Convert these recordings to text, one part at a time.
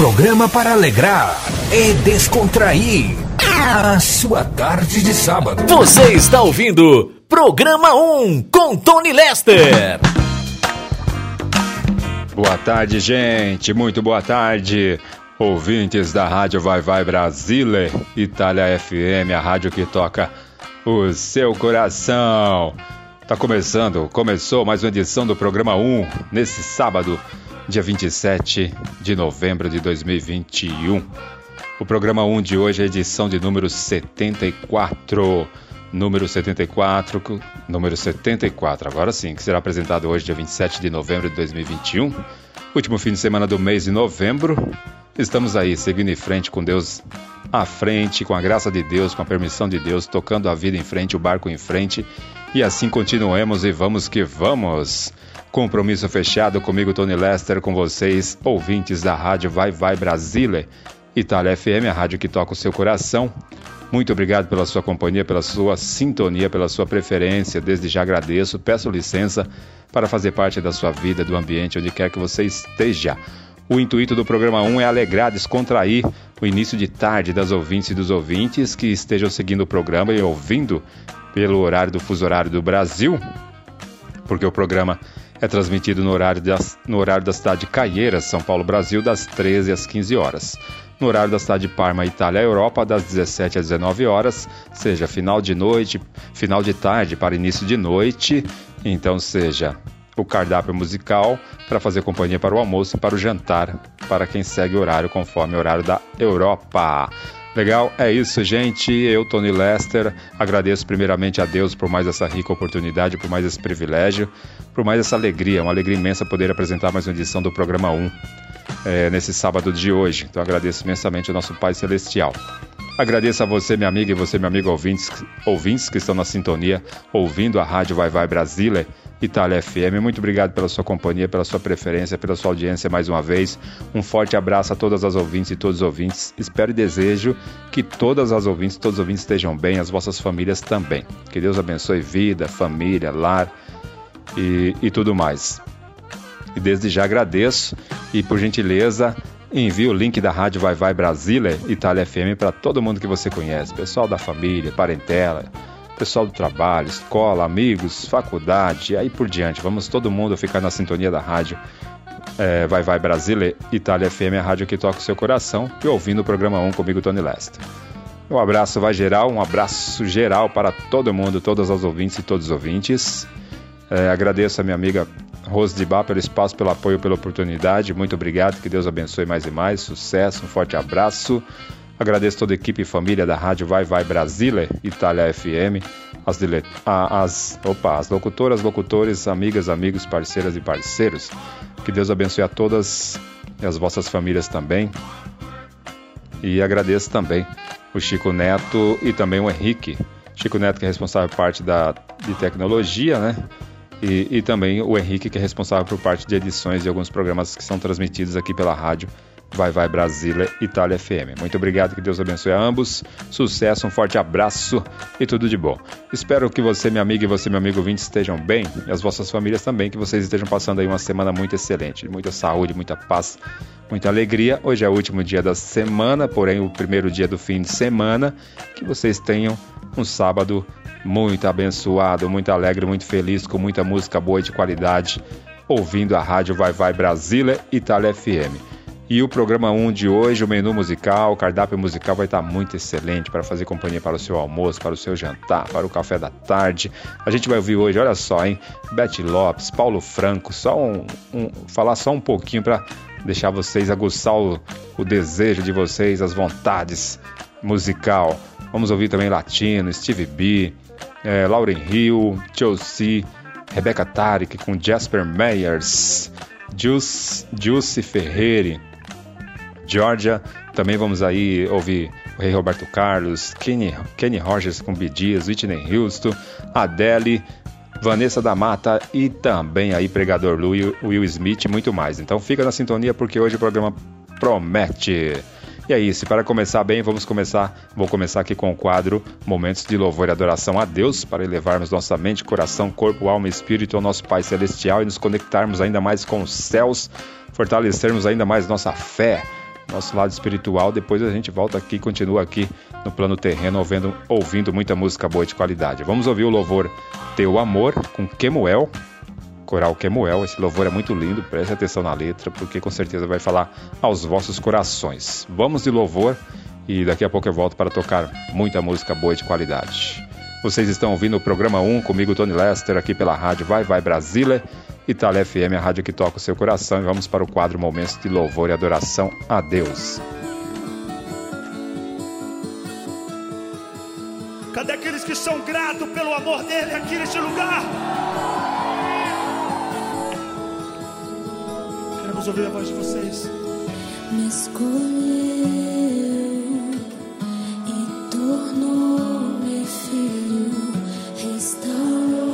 programa para alegrar e descontrair a sua tarde de sábado. Você está ouvindo Programa 1 com Tony Lester. Boa tarde, gente. Muito boa tarde. Ouvintes da Rádio Vai Vai Brasília, Itália FM, a rádio que toca o seu coração. Tá começando, começou mais uma edição do programa 1 nesse sábado, dia 27 de novembro de 2021. O programa 1 de hoje é a edição de número 74. Número 74, número 74, agora sim, que será apresentado hoje, dia 27 de novembro de 2021. Último fim de semana do mês de novembro. Estamos aí, seguindo em frente com Deus à frente, com a graça de Deus, com a permissão de Deus, tocando a vida em frente, o barco em frente. E assim continuemos e vamos que vamos. Compromisso fechado comigo, Tony Lester, com vocês, ouvintes da rádio Vai Vai Brasília, Itália FM, a rádio que toca o seu coração. Muito obrigado pela sua companhia, pela sua sintonia, pela sua preferência. Desde já agradeço. Peço licença para fazer parte da sua vida, do ambiente, onde quer que você esteja. O intuito do programa 1 é alegrar, descontrair o início de tarde das ouvintes e dos ouvintes que estejam seguindo o programa e ouvindo pelo horário do fuso horário do Brasil, porque o programa é transmitido no horário, das, no horário da cidade de Caieiras, São Paulo, Brasil, das 13 às 15 horas. No horário da cidade de Parma, Itália, Europa, das 17 às 19 horas, seja final de noite, final de tarde para início de noite, então seja o cardápio musical para fazer companhia para o almoço e para o jantar, para quem segue o horário conforme o horário da Europa. Legal? É isso, gente. Eu, Tony Lester, agradeço primeiramente a Deus por mais essa rica oportunidade, por mais esse privilégio, por mais essa alegria, uma alegria imensa poder apresentar mais uma edição do programa 1 é, nesse sábado de hoje. Então agradeço imensamente ao nosso Pai Celestial. Agradeço a você, minha amiga, e você, meu amigo ouvintes, ouvintes que estão na sintonia, ouvindo a Rádio Vai Vai Brasília, Itália FM. Muito obrigado pela sua companhia, pela sua preferência, pela sua audiência mais uma vez. Um forte abraço a todas as ouvintes e todos os ouvintes. Espero e desejo que todas as ouvintes, todos os ouvintes estejam bem, as vossas famílias também. Que Deus abençoe vida, família, lar e, e tudo mais. E desde já agradeço e, por gentileza, Envie o link da Rádio Vai Vai Brasília, Itália FM, para todo mundo que você conhece, pessoal da família, parentela, pessoal do trabalho, escola, amigos, faculdade, aí por diante. Vamos todo mundo ficar na sintonia da rádio. É, vai Vai Brasília, Itália FM, a rádio que toca o seu coração, e ouvindo o programa 1 comigo, Tony Lester. Um abraço vai geral, um abraço geral para todo mundo, todas as ouvintes e todos os ouvintes. É, agradeço a minha amiga Rose de Bar, pelo espaço, pelo apoio, pela oportunidade. Muito obrigado, que Deus abençoe mais e mais. Sucesso, um forte abraço. Agradeço toda a equipe e família da Rádio Vai Vai Brasília, Itália FM, as, dile... as, opa, as locutoras, locutores, amigas, amigos, parceiras e parceiros. Que Deus abençoe a todas e as vossas famílias também. E agradeço também o Chico Neto e também o Henrique. Chico Neto, que é responsável por parte da, de tecnologia, né? E, e, também o Henrique, que é responsável por parte de edições de alguns programas que são transmitidos aqui pela rádio Vai Vai Brasília Itália FM. Muito obrigado, que Deus abençoe a ambos. Sucesso, um forte abraço e tudo de bom. Espero que você, minha amiga, e você, meu amigo ouvinte, estejam bem e as vossas famílias também, que vocês estejam passando aí uma semana muito excelente, muita saúde, muita paz, muita alegria. Hoje é o último dia da semana, porém o primeiro dia do fim de semana. Que vocês tenham um sábado muito abençoado, muito alegre, muito feliz, com muita música boa e de qualidade, ouvindo a rádio Vai Vai Brasília Itália FM. E o programa 1 de hoje, o menu musical, o cardápio musical vai estar muito excelente para fazer companhia para o seu almoço, para o seu jantar, para o café da tarde. A gente vai ouvir hoje, olha só, hein? Beth Lopes, Paulo Franco, só um, um falar só um pouquinho para deixar vocês aguçar o, o desejo de vocês, as vontades musical. Vamos ouvir também Latino, Steve B, é, Lauren Hill, Chelsea, Rebecca Tarek com Jasper Meyers, Juice, Juice Ferreira, Georgia. Também vamos aí ouvir o Rei Roberto Carlos, Kenny, Kenny Rogers com Bee Whitney Houston, Adele, Vanessa da Mata e também aí Pregador Lu Will Smith e muito mais. Então fica na sintonia porque hoje o programa promete. E é isso, para começar bem, vamos começar, vou começar aqui com o quadro Momentos de Louvor e Adoração a Deus, para elevarmos nossa mente, coração, corpo, alma e espírito ao nosso Pai Celestial e nos conectarmos ainda mais com os céus, fortalecermos ainda mais nossa fé, nosso lado espiritual. Depois a gente volta aqui, continua aqui no plano terreno, ouvindo, ouvindo muita música boa de qualidade. Vamos ouvir o louvor Teu Amor com Kemuel, coral Kemuel. Esse louvor é muito lindo, preste atenção na letra, porque com certeza vai falar aos vossos corações. Vamos de louvor e daqui a pouco eu volto para tocar muita música boa de qualidade. Vocês estão ouvindo o programa 1 comigo, Tony Lester, aqui pela rádio Vai Vai Brasília. Itália FM, a rádio que toca o seu coração. E vamos para o quadro Momentos de Louvor e Adoração a Deus. Cadê aqueles que são gratos pelo amor dele aqui neste lugar? vamos ouvir a voz de vocês. Me escolheu e tornou-me filho, restaurou.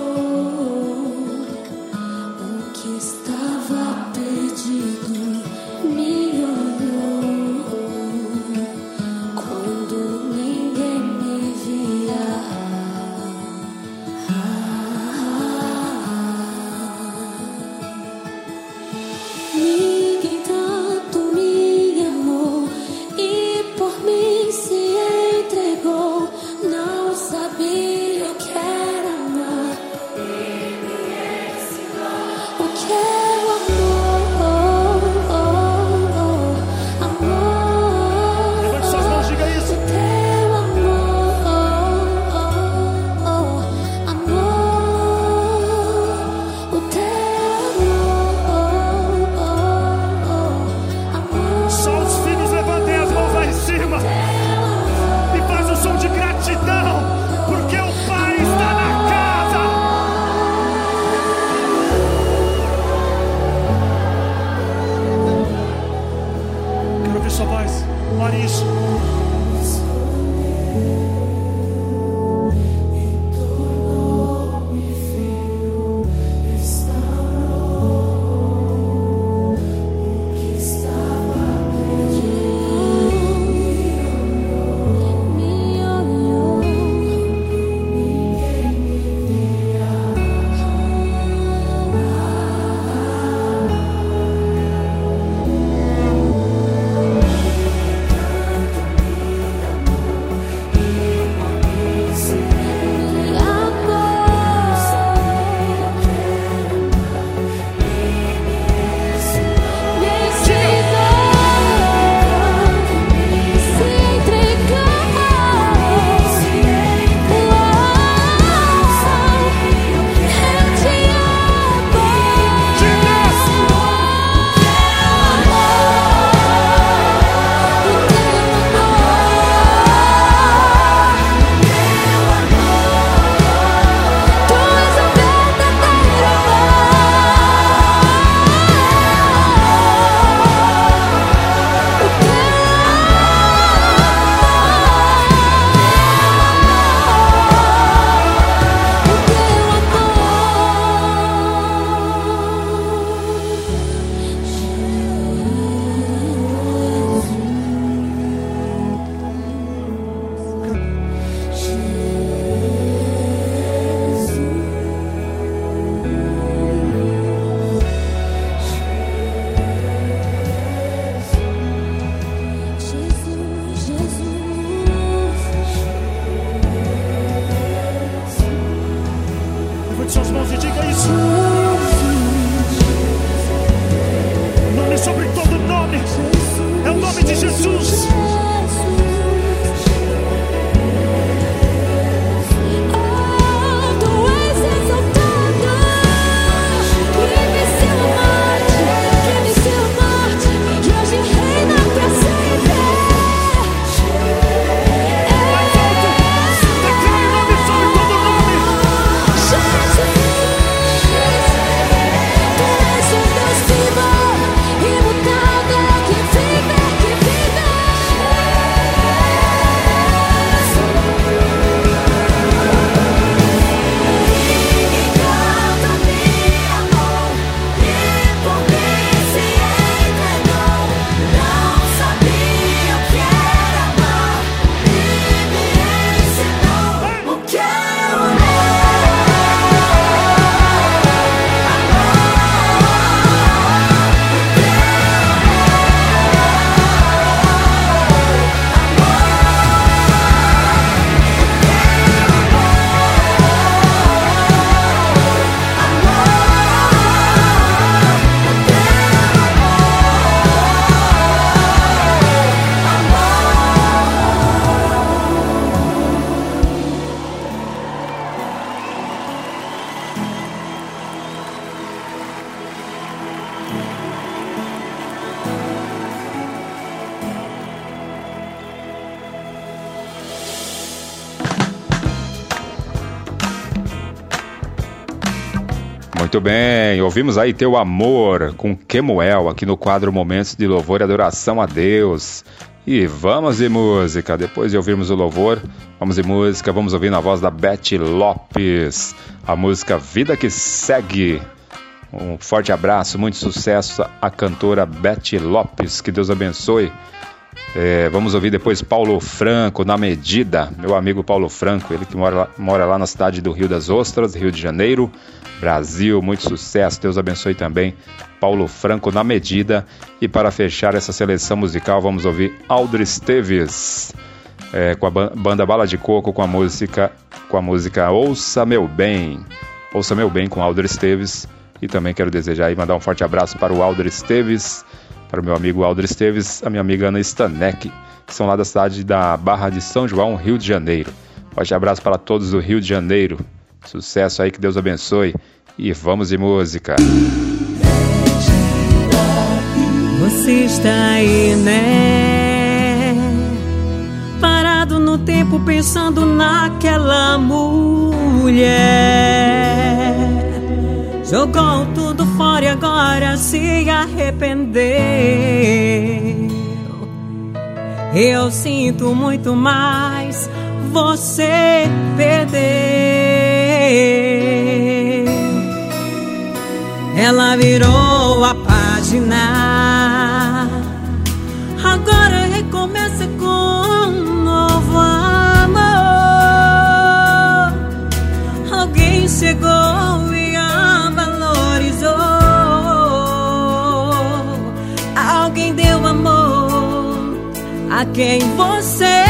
Muito bem, ouvimos aí Teu Amor com Kemuel aqui no quadro Momentos de Louvor e Adoração a Deus. E vamos de música, depois de ouvirmos o louvor, vamos de música, vamos ouvir na voz da Beth Lopes, a música Vida que Segue. Um forte abraço, muito sucesso à cantora Beth Lopes, que Deus abençoe. É, vamos ouvir depois Paulo Franco, na medida, meu amigo Paulo Franco, ele que mora lá, mora lá na cidade do Rio das Ostras, Rio de Janeiro. Brasil, muito sucesso, Deus abençoe também Paulo Franco na medida. E para fechar essa seleção musical, vamos ouvir Aldro Esteves é, com a banda Bala de Coco com a música com a música Ouça Meu Bem. Ouça Meu Bem com Aldro Esteves. E também quero desejar e mandar um forte abraço para o Aldro Esteves, para o meu amigo Aldro Esteves, a minha amiga Ana Stanek, que são lá da cidade da Barra de São João, Rio de Janeiro. Forte abraço para todos do Rio de Janeiro. Sucesso aí, que Deus abençoe. E vamos de música. Você está aí, né? Parado no tempo pensando naquela mulher. Jogou tudo fora e agora se arrependeu. Eu sinto muito mais, você perdeu. Ela virou a página. Agora recomeça com um novo amor. Alguém chegou e a valorizou. Alguém deu amor a quem você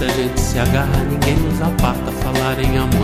se a gente se agarra, ninguém nos aparta. Falar em amor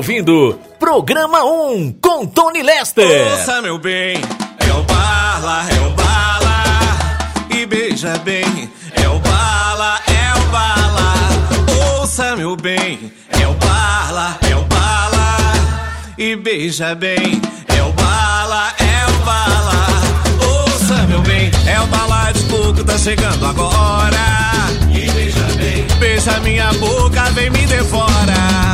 ouvindo Programa 1 com Tony Lester. Ouça, meu bem, é o bala, é o bala. E beija bem, é o bala, é o bala. Ouça, meu bem, é o bala, é o bala. E beija bem, é o bala, é o bala. Ouça, meu bem, é o bala de coco, tá chegando agora. E beija bem, beija minha boca, vem me devora.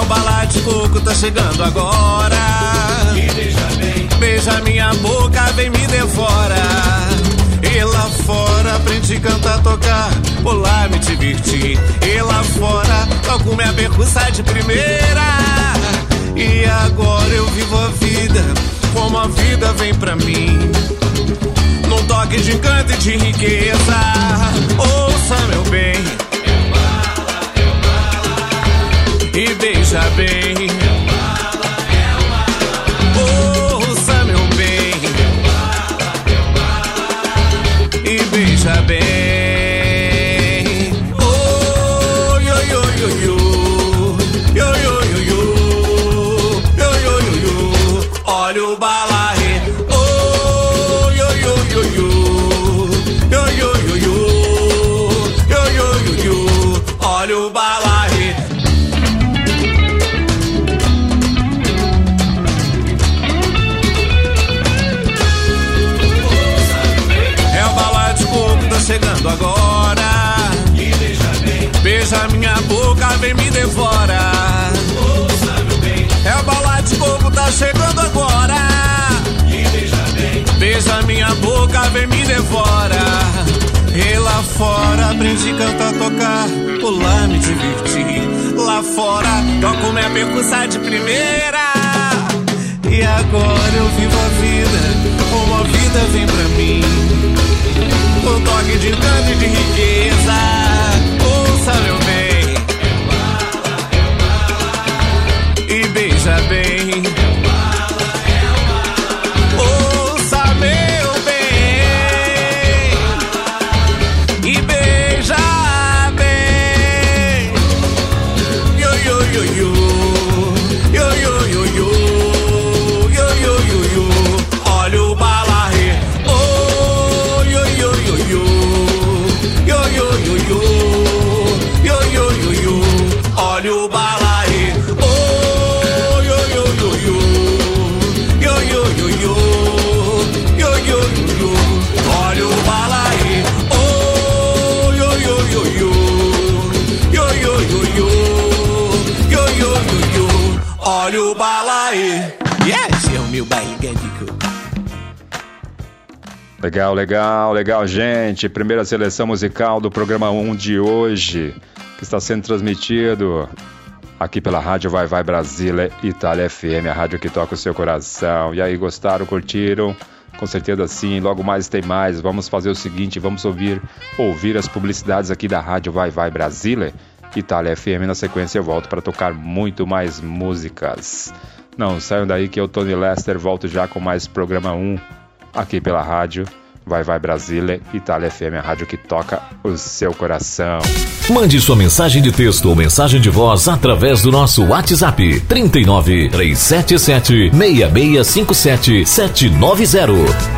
O balá de coco, tá chegando agora. Me beija bem. Beija minha boca, vem me devora. E lá fora aprendi a cantar, tocar, pular, me divertir. E lá fora toco minha percussa de primeira. E agora eu vivo a vida como a vida vem pra mim. Num toque de encanto e de riqueza. Ouça, meu bem beija bem. Ouça meu bem e beija bem. Minha boca, vem me devora. E lá fora aprendi a cantar, tocar, pular, me divertir. Lá fora toco minha percussa de primeira. E agora eu vivo a vida, como a vida vem pra mim. Um toque de canto e de riqueza. Ouça meu bem. beija bem. Legal, legal, legal, gente. Primeira seleção musical do programa 1 de hoje, que está sendo transmitido aqui pela Rádio Vai Vai Brasília Itália FM, a rádio que toca o seu coração. E aí, gostaram, curtiram? Com certeza sim, logo mais tem mais. Vamos fazer o seguinte, vamos ouvir ouvir as publicidades aqui da Rádio Vai Vai Brasília Itália FM. Na sequência eu volto para tocar muito mais músicas. Não saiam daí que eu, Tony Lester, volto já com mais programa 1 aqui pela rádio Vai Vai Brasília, Itália FM, a rádio que toca o seu coração. Mande sua mensagem de texto ou mensagem de voz através do nosso WhatsApp 39 377 6657 790.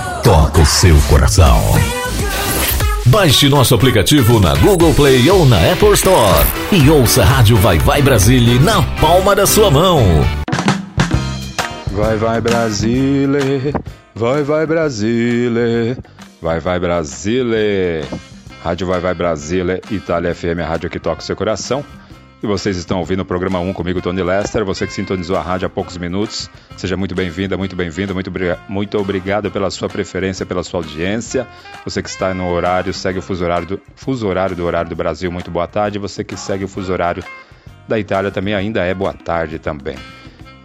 toca o seu coração. Baixe nosso aplicativo na Google Play ou na Apple Store e ouça a Rádio Vai Vai Brasília na palma da sua mão. Vai vai Brasília, vai vai Brasília, vai vai Brasília. Rádio Vai Vai Brasília, Itália FM, a rádio que toca o seu coração. E vocês estão ouvindo o programa 1 comigo, Tony Lester. Você que sintonizou a rádio há poucos minutos, seja muito bem-vinda, muito bem-vindo, muito, muito obrigado pela sua preferência, pela sua audiência. Você que está no horário, segue o fuso horário, do, fuso horário do horário do Brasil, muito boa tarde. Você que segue o fuso horário da Itália também ainda é boa tarde também.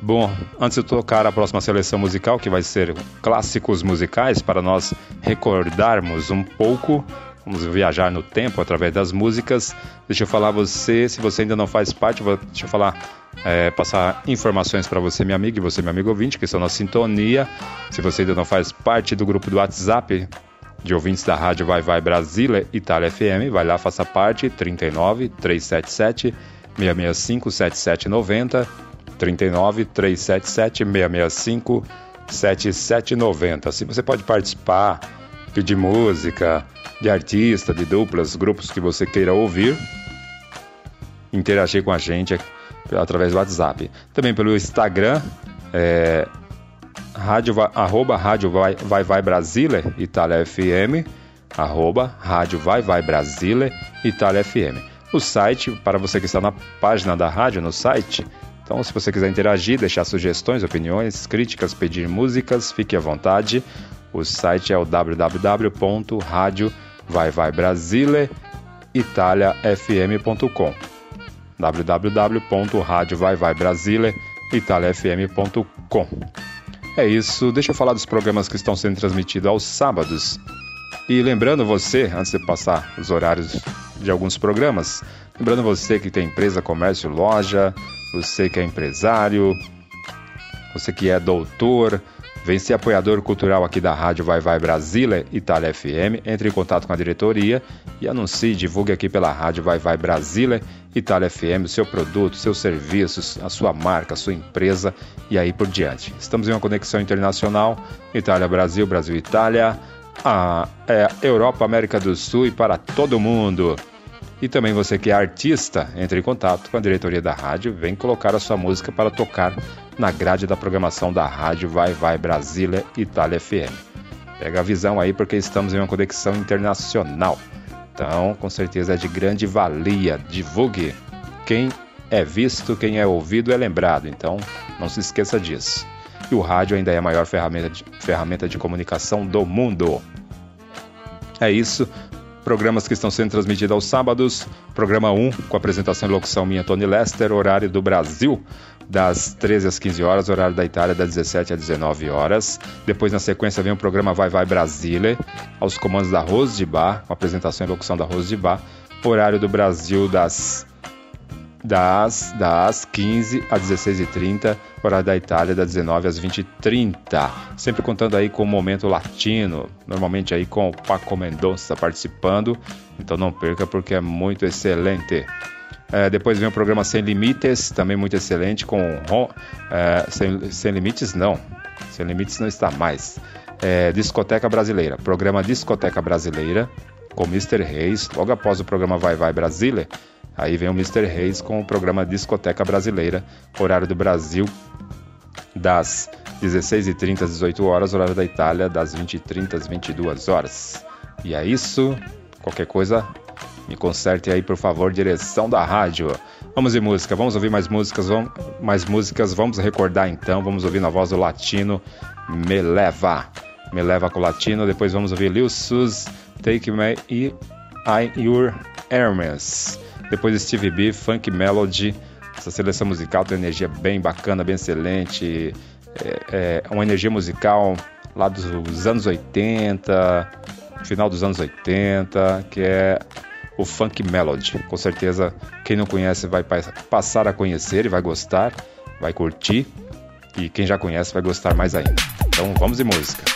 Bom, antes de tocar a próxima seleção musical, que vai ser clássicos musicais, para nós recordarmos um pouco Vamos viajar no tempo através das músicas. Deixa eu falar você, se você ainda não faz parte, vou, deixa eu falar, é, passar informações para você, minha amiga, e você, meu amigo ouvinte, que estão na sintonia. Se você ainda não faz parte do grupo do WhatsApp de ouvintes da rádio Vai Vai Brasília Itália FM, vai lá, faça parte, 39 377 665 7790, 39 377 665 7790. Se você pode participar, pedir música, de artista, de duplas, grupos que você queira ouvir, interagir com a gente através do WhatsApp. Também pelo Instagram, é, rádio, arroba rádio vai, vai, vai Brasília, Itália FM, arroba rádio vai, vai Brasília, Itália FM. O site, para você que está na página da rádio, no site, então se você quiser interagir, deixar sugestões, opiniões, críticas, pedir músicas, fique à vontade. O site é o www.radio.com vai vai Brasile italiafm.com www.radiovaivaibrasile.italiafm.com É isso, deixa eu falar dos programas que estão sendo transmitidos aos sábados. E lembrando você, antes de passar os horários de alguns programas, lembrando você que tem empresa, comércio, loja, você que é empresário, você que é doutor, Vem ser apoiador cultural aqui da Rádio Vai Vai Brasília, Itália FM. Entre em contato com a diretoria e anuncie, divulgue aqui pela Rádio Vai Vai Brasília, Itália FM, o seu produto, seus serviços, a sua marca, a sua empresa e aí por diante. Estamos em uma conexão internacional, Itália-Brasil, Brasil-Itália, a é, Europa, América do Sul e para todo mundo. E também você que é artista, entre em contato com a diretoria da rádio, vem colocar a sua música para tocar na grade da programação da rádio Vai Vai Brasília Itália FM. Pega a visão aí porque estamos em uma conexão internacional. Então, com certeza é de grande valia. Divulgue. Quem é visto, quem é ouvido é lembrado. Então, não se esqueça disso. E o rádio ainda é a maior ferramenta de, ferramenta de comunicação do mundo. É isso. Programas que estão sendo transmitidos aos sábados. Programa 1, com apresentação e locução minha, Tony Lester, horário do Brasil, das 13 às 15 horas, horário da Itália, das 17 às 19 horas. Depois, na sequência, vem o programa Vai Vai Brasília, aos comandos da Rose de Bar, com apresentação e locução da Rose de Bar. Horário do Brasil, das das, das 15 às 16h30, horário da Itália, das 19 às 20h30. Sempre contando aí com o momento latino, normalmente aí com o Paco Mendonça participando, então não perca porque é muito excelente. É, depois vem o programa Sem Limites, também muito excelente, com é, sem, sem Limites não, Sem Limites não está mais. É, Discoteca Brasileira, programa Discoteca Brasileira, com Mr. Reis, logo após o programa Vai Vai Brasília, Aí vem o Mr. Reis com o programa Discoteca Brasileira, horário do Brasil, das 16h30 às 18 horas, horário da Itália, das 20h30 às 22 horas. E é isso. Qualquer coisa, me conserte aí, por favor, direção da rádio. Vamos de música, vamos ouvir mais músicas, vamos, mais músicas, vamos recordar então, vamos ouvir na voz do latino Me Leva. Me Leva com o latino, depois vamos ouvir Lil Sus, Take Me e I Your Hermes. Depois Steve B, Funk Melody. Essa seleção musical tem energia bem bacana, bem excelente. É, é uma energia musical lá dos anos 80, final dos anos 80, que é o Funk Melody. Com certeza, quem não conhece vai passar a conhecer e vai gostar, vai curtir. E quem já conhece vai gostar mais ainda. Então vamos de música.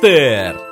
Podcaster.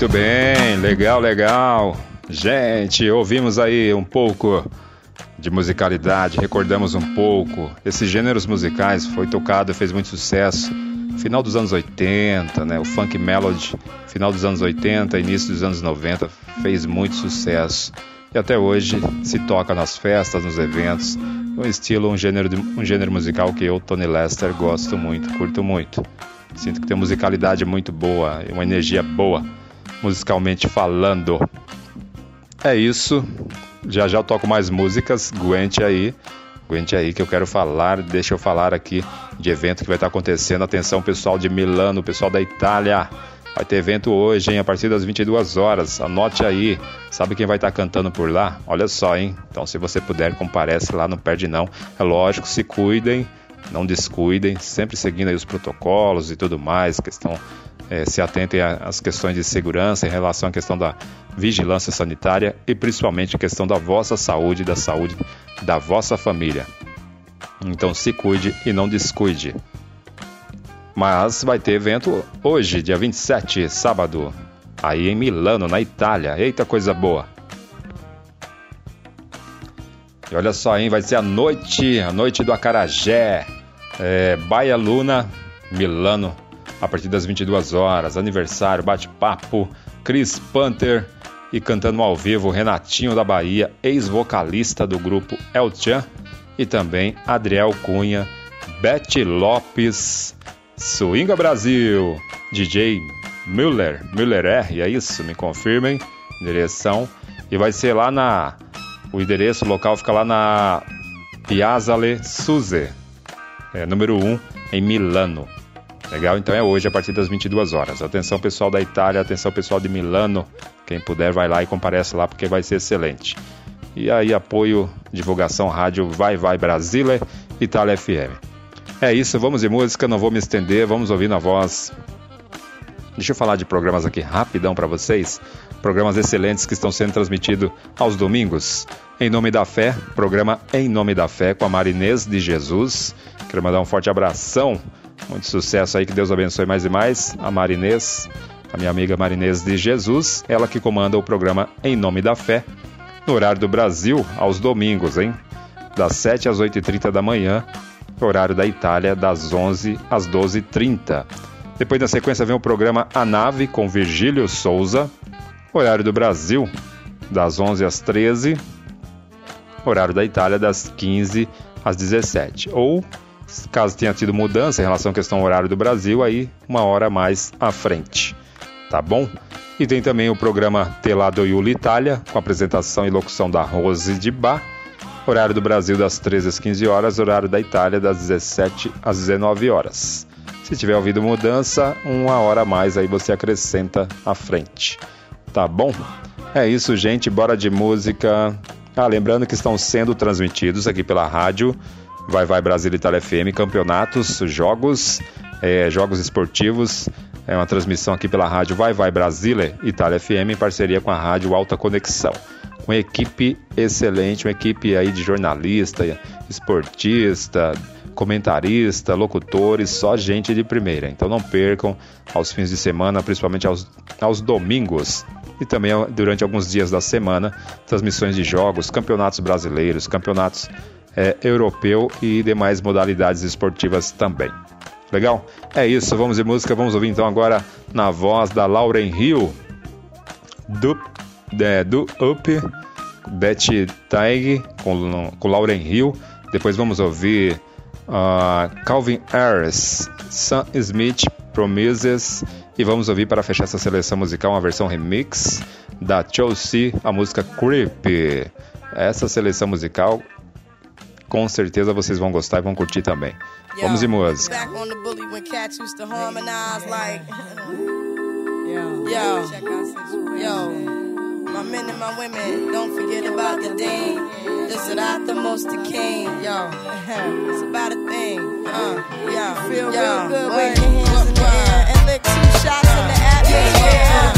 Muito bem, legal, legal. Gente, ouvimos aí um pouco de musicalidade, recordamos um pouco. Esses gêneros musicais foi tocado fez muito sucesso final dos anos 80, né? O funk melody, final dos anos 80, início dos anos 90, fez muito sucesso. E até hoje se toca nas festas, nos eventos. Um estilo, um gênero, um gênero musical que eu, Tony Lester, gosto muito, curto muito. Sinto que tem musicalidade muito boa, uma energia boa, musicalmente falando. É isso. Já já eu toco mais músicas, aguente aí. Aguente aí que eu quero falar, deixa eu falar aqui de evento que vai estar acontecendo. Atenção, pessoal de Milano, pessoal da Itália. Vai ter evento hoje, hein, a partir das 22 horas. Anote aí. Sabe quem vai estar cantando por lá? Olha só, hein? Então, se você puder, comparece lá, não perde não. É lógico, se cuidem, não descuidem, sempre seguindo aí os protocolos e tudo mais, questão é, se atentem às questões de segurança em relação à questão da vigilância sanitária e principalmente a questão da vossa saúde e da saúde da vossa família. Então se cuide e não descuide. Mas vai ter evento hoje, dia 27, sábado, aí em Milano, na Itália. Eita coisa boa! E olha só, hein? Vai ser a noite, a noite do Acarajé, é, Baia Luna, Milano, a partir das 22 horas. Aniversário, bate-papo, Chris Panther e cantando ao vivo Renatinho da Bahia, ex-vocalista do grupo El Chan, e também Adriel Cunha, Betty Lopes, Swinga Brasil, DJ Müller, Müller R, é isso? Me confirmem, direção. E vai ser lá na. O endereço local fica lá na Piazza Le Suze, é, número 1, em Milano. Legal? Então é hoje a partir das 22 horas. Atenção pessoal da Itália, atenção pessoal de Milano. Quem puder vai lá e comparece lá porque vai ser excelente. E aí apoio, divulgação rádio Vai Vai Brasília, Itália FM. É isso, vamos de música, não vou me estender, vamos ouvir na voz. Deixa eu falar de programas aqui rapidão para vocês. Programas excelentes que estão sendo transmitidos aos domingos. Em Nome da Fé, programa Em Nome da Fé com a Marinês de Jesus. Quero mandar um forte abração muito sucesso aí, que Deus abençoe mais e mais. A Marinês, a minha amiga Marinês de Jesus, ela que comanda o programa Em Nome da Fé, no horário do Brasil, aos domingos, hein? Das 7 às 8h30 da manhã, horário da Itália, das 11 às 12h30. Depois, na sequência, vem o programa A Nave com Virgílio Souza, horário do Brasil, das 11 às 13 horário da Itália, das 15 às 17 ou Caso tenha tido mudança em relação à questão horário do Brasil, aí uma hora mais à frente. Tá bom? E tem também o programa Telado Yuli Itália, com apresentação e locução da Rose de Bar. Horário do Brasil das 13 às 15 horas, horário da Itália das 17 às 19 horas. Se tiver ouvido mudança, uma hora a mais aí você acrescenta à frente. Tá bom? É isso, gente. Bora de música. Ah, lembrando que estão sendo transmitidos aqui pela rádio Vai Vai Brasil Itália FM, campeonatos, jogos, é, jogos esportivos. É uma transmissão aqui pela rádio Vai Vai Brasília Itália FM em parceria com a rádio Alta Conexão. Uma equipe excelente, uma equipe aí de jornalista, esportista, comentarista, locutores, só gente de primeira. Então não percam aos fins de semana, principalmente aos, aos domingos e também durante alguns dias da semana, transmissões de jogos, campeonatos brasileiros, campeonatos é, europeu e demais modalidades esportivas também. Legal? É isso, vamos de música, vamos ouvir então agora na voz da Lauren Hill, do, é, do Up, Betty Taig com, com Lauren Hill. Depois vamos ouvir uh, Calvin Harris, Sam Smith, Promises. E vamos ouvir para fechar essa seleção musical uma versão remix da Chelsea, a música Creep. Essa seleção musical com certeza vocês vão gostar e vão curtir também. Yo, Vamos de música. My men and my women, don't forget about the dean. This is not the most the king, yo. it's about a thing, uh, yo. Feel yo. real good, wave your hands in the air and lick two shots in the atmosphere.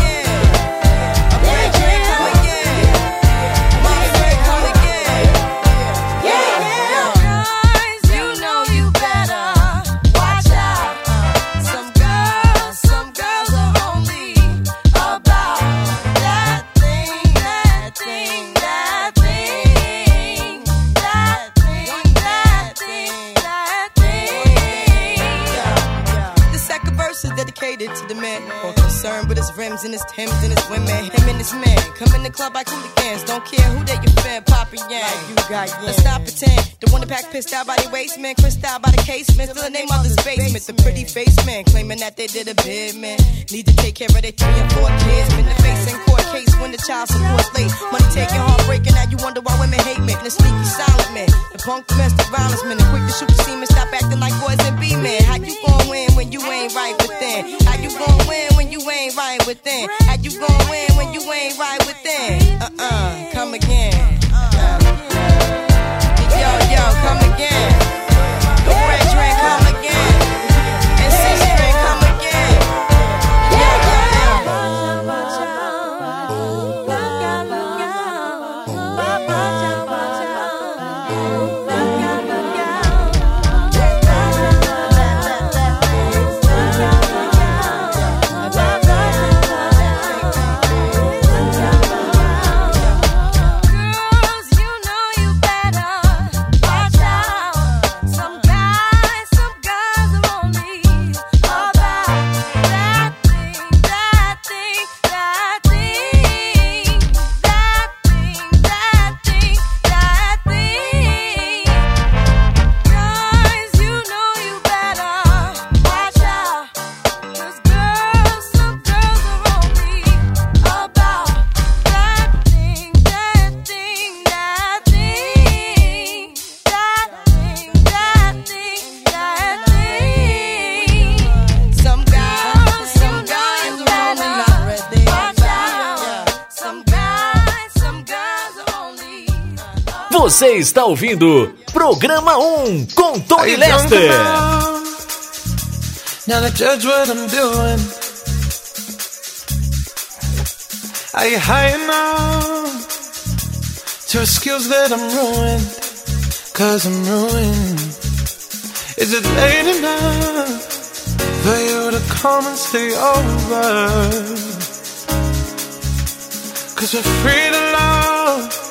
Club like hooligans. Don't care who they your fan, Papa Yang. you got Let's stop pretend. The one that pack pissed out by the waist man, crissed out by the casement. Still the name of his basement. The pretty face man claiming that they did a bid man. Need to take care of their three and four kids. Been the face in court case when the child support's late. Money taking, heartbreaking. Now you wonder why women hate men. The sneaky silent man, the punk domestic violence man, the quick to shoot the semen. Stop acting like boys and be men. How you gon' win when you ain't right within? How you gon' win when you ain't right within? How you gon' win when you ain't right within? Uh uh, come again. Você está ouvindo Programa 1 com Tony Lester. Now to judge what I'm doing. Are you high enough to skills that I'm ruined? Cause I'm ruined. Is it late enough for you to come and stay over? Cause we're free to love,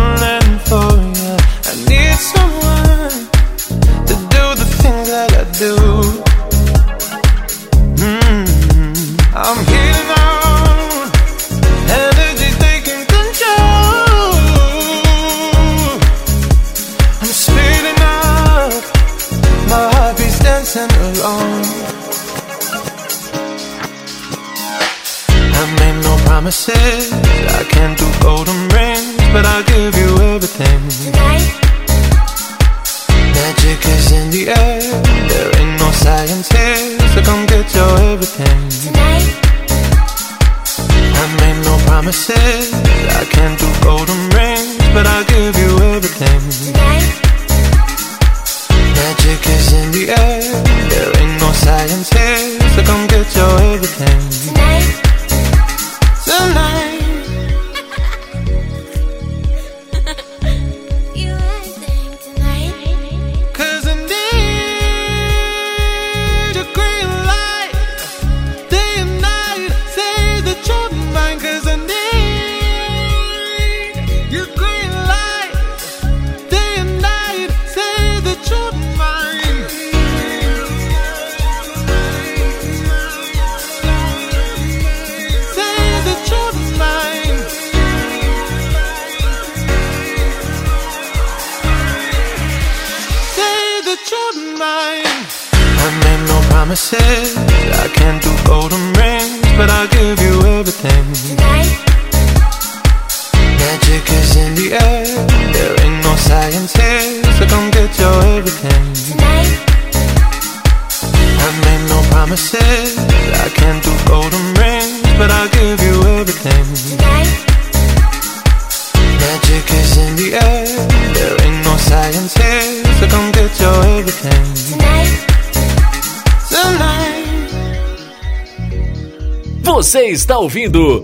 está ouvindo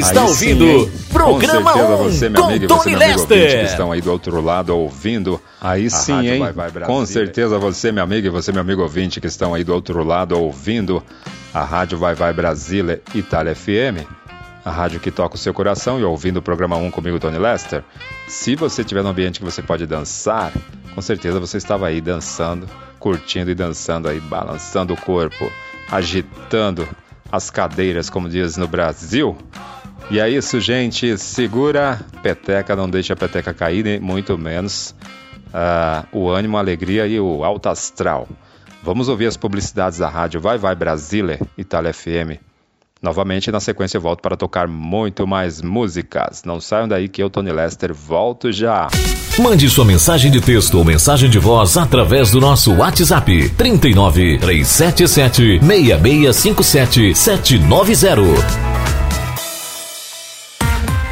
está Aí ouvindo sim, Programa Com certeza 1 você, meu com amigo, e Tony você, meu amigo ouvinte, que Lester. estão aí do outro lado ouvindo. Aí sim, Rádio hein? Vai Vai. Com certeza você, meu amigo, e você, meu amigo ouvinte, que estão aí do outro lado ouvindo a Rádio Vai Vai Brasília Itália FM. A rádio que toca o seu coração e ouvindo o programa 1 comigo, Tony Lester. Se você estiver num ambiente que você pode dançar, com certeza você estava aí dançando, curtindo e dançando aí, balançando o corpo, agitando as cadeiras, como diz no Brasil. E é isso, gente. Segura peteca, não deixa a peteca cair, nem muito menos ah, o ânimo, a alegria e o alto astral. Vamos ouvir as publicidades da rádio Vai Vai Brasília, Itália FM. Novamente, na sequência, eu volto para tocar muito mais músicas. Não saiam daí que eu, Tony Lester, volto já. Mande sua mensagem de texto ou mensagem de voz através do nosso WhatsApp 39 377 6657 790.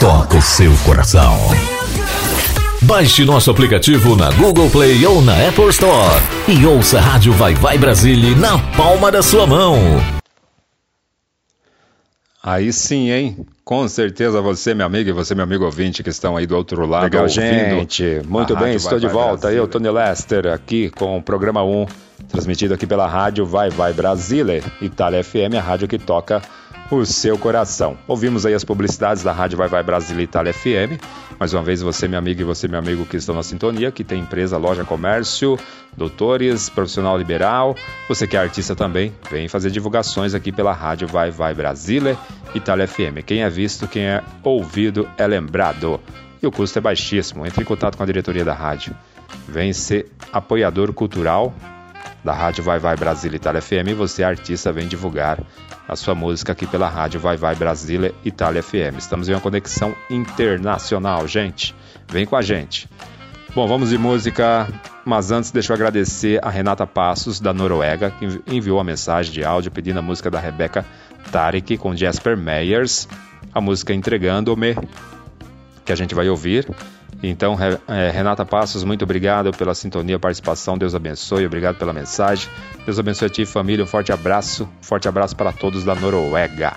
toca o seu coração. Baixe nosso aplicativo na Google Play ou na Apple Store e ouça a Rádio Vai Vai Brasília na palma da sua mão. Aí sim, hein? Com certeza você, meu amigo, e você, meu amigo ouvinte, que estão aí do outro lado. Legal, ouvindo gente. Muito bem, estou Vai de Vai volta. Brasília. Eu, Tony Lester, aqui com o programa 1, transmitido aqui pela rádio Vai Vai Brasília, Itália FM, a rádio que toca o seu coração. Ouvimos aí as publicidades da rádio Vai Vai Brasília Itália FM. Mais uma vez, você, meu amigo, e você, meu amigo, que estão na sintonia, que tem empresa, loja, comércio, doutores, profissional liberal. Você que é artista também, vem fazer divulgações aqui pela rádio Vai Vai Brasília Itália FM. Quem é visto, quem é ouvido, é lembrado. E o custo é baixíssimo. Entre em contato com a diretoria da rádio. Vem ser apoiador cultural da Rádio Vai Vai Brasília Itália FM. Você, artista, vem divulgar a sua música aqui pela Rádio Vai Vai Brasília Itália FM. Estamos em uma conexão internacional, gente. Vem com a gente. Bom, vamos de música, mas antes deixa eu agradecer a Renata Passos, da Noruega, que envi- enviou a mensagem de áudio pedindo a música da Rebeca Tarek com Jasper Meyers, a música Entregando-me, que a gente vai ouvir. Então, eh, Renata Passos, muito obrigado pela sintonia, participação. Deus abençoe, obrigado pela mensagem. Deus abençoe a ti, família. Um forte abraço, um forte abraço para todos da Noruega.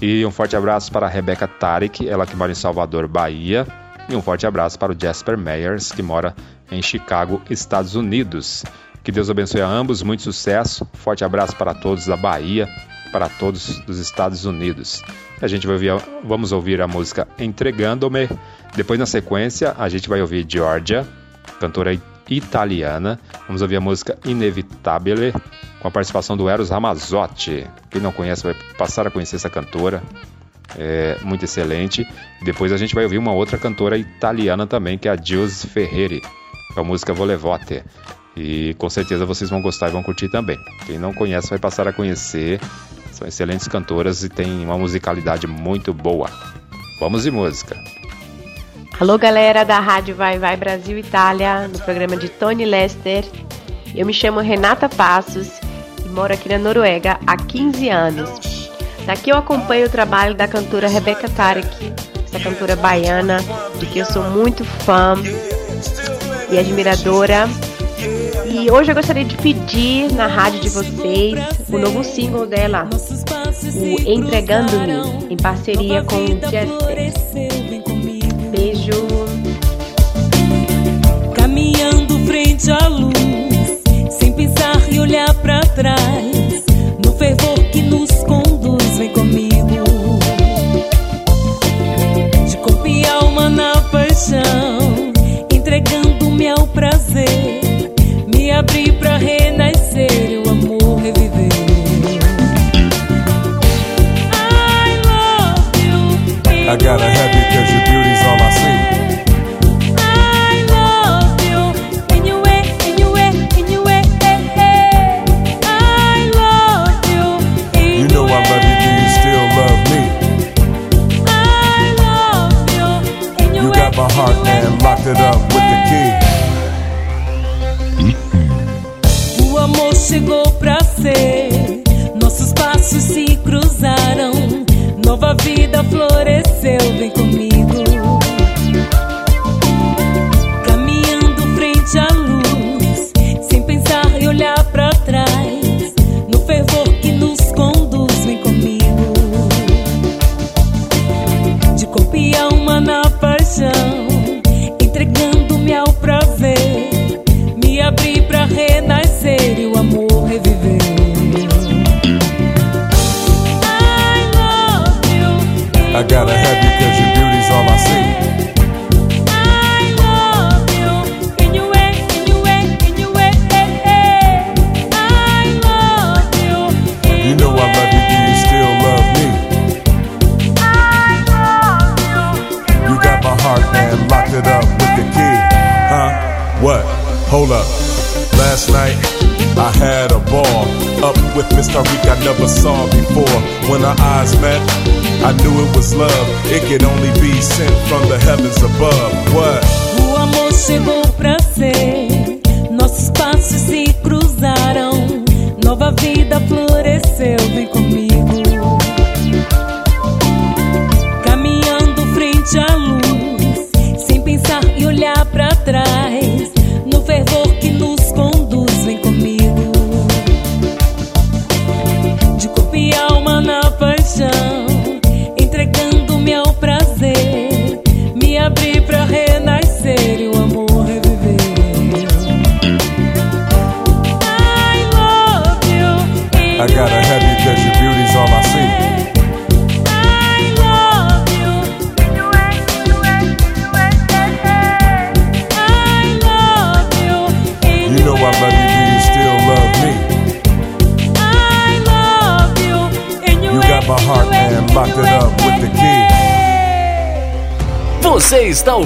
E um forte abraço para a Rebeca Tarek, ela que mora em Salvador, Bahia. E um forte abraço para o Jasper Meyers, que mora em Chicago, Estados Unidos. Que Deus abençoe a ambos, muito sucesso. Forte abraço para todos da Bahia, para todos dos Estados Unidos. A gente vai ouvir, vamos ouvir a música Entregando-me. Depois, na sequência, a gente vai ouvir Georgia, cantora italiana. Vamos ouvir a música Inevitabile, com a participação do Eros Ramazzotti. Quem não conhece vai passar a conhecer essa cantora. É muito excelente. Depois a gente vai ouvir uma outra cantora italiana também, que é a Gilles Ferreri, com a música Volevote. E com certeza vocês vão gostar e vão curtir também. Quem não conhece vai passar a conhecer. São excelentes cantoras e tem uma musicalidade muito boa. Vamos de música. Alô, galera da Rádio Vai Vai Brasil Itália, no programa de Tony Lester. Eu me chamo Renata Passos e moro aqui na Noruega há 15 anos. Daqui eu acompanho o trabalho da cantora Rebeca Tarek, essa cantora baiana, de que eu sou muito fã e admiradora. E hoje eu gostaria de pedir na rádio de vocês o novo single dela, o Entregando-me, em parceria com o Jester. Frente à luz, sem pensar e olhar pra trás. No fervor que nos conduz, vem comigo. De corpo e alma na paixão, entregando-me ao prazer. Me abrir pra it up with the key. O amor chegou pra ser, nossos passos se cruzaram, nova vida floresceu, vem comigo.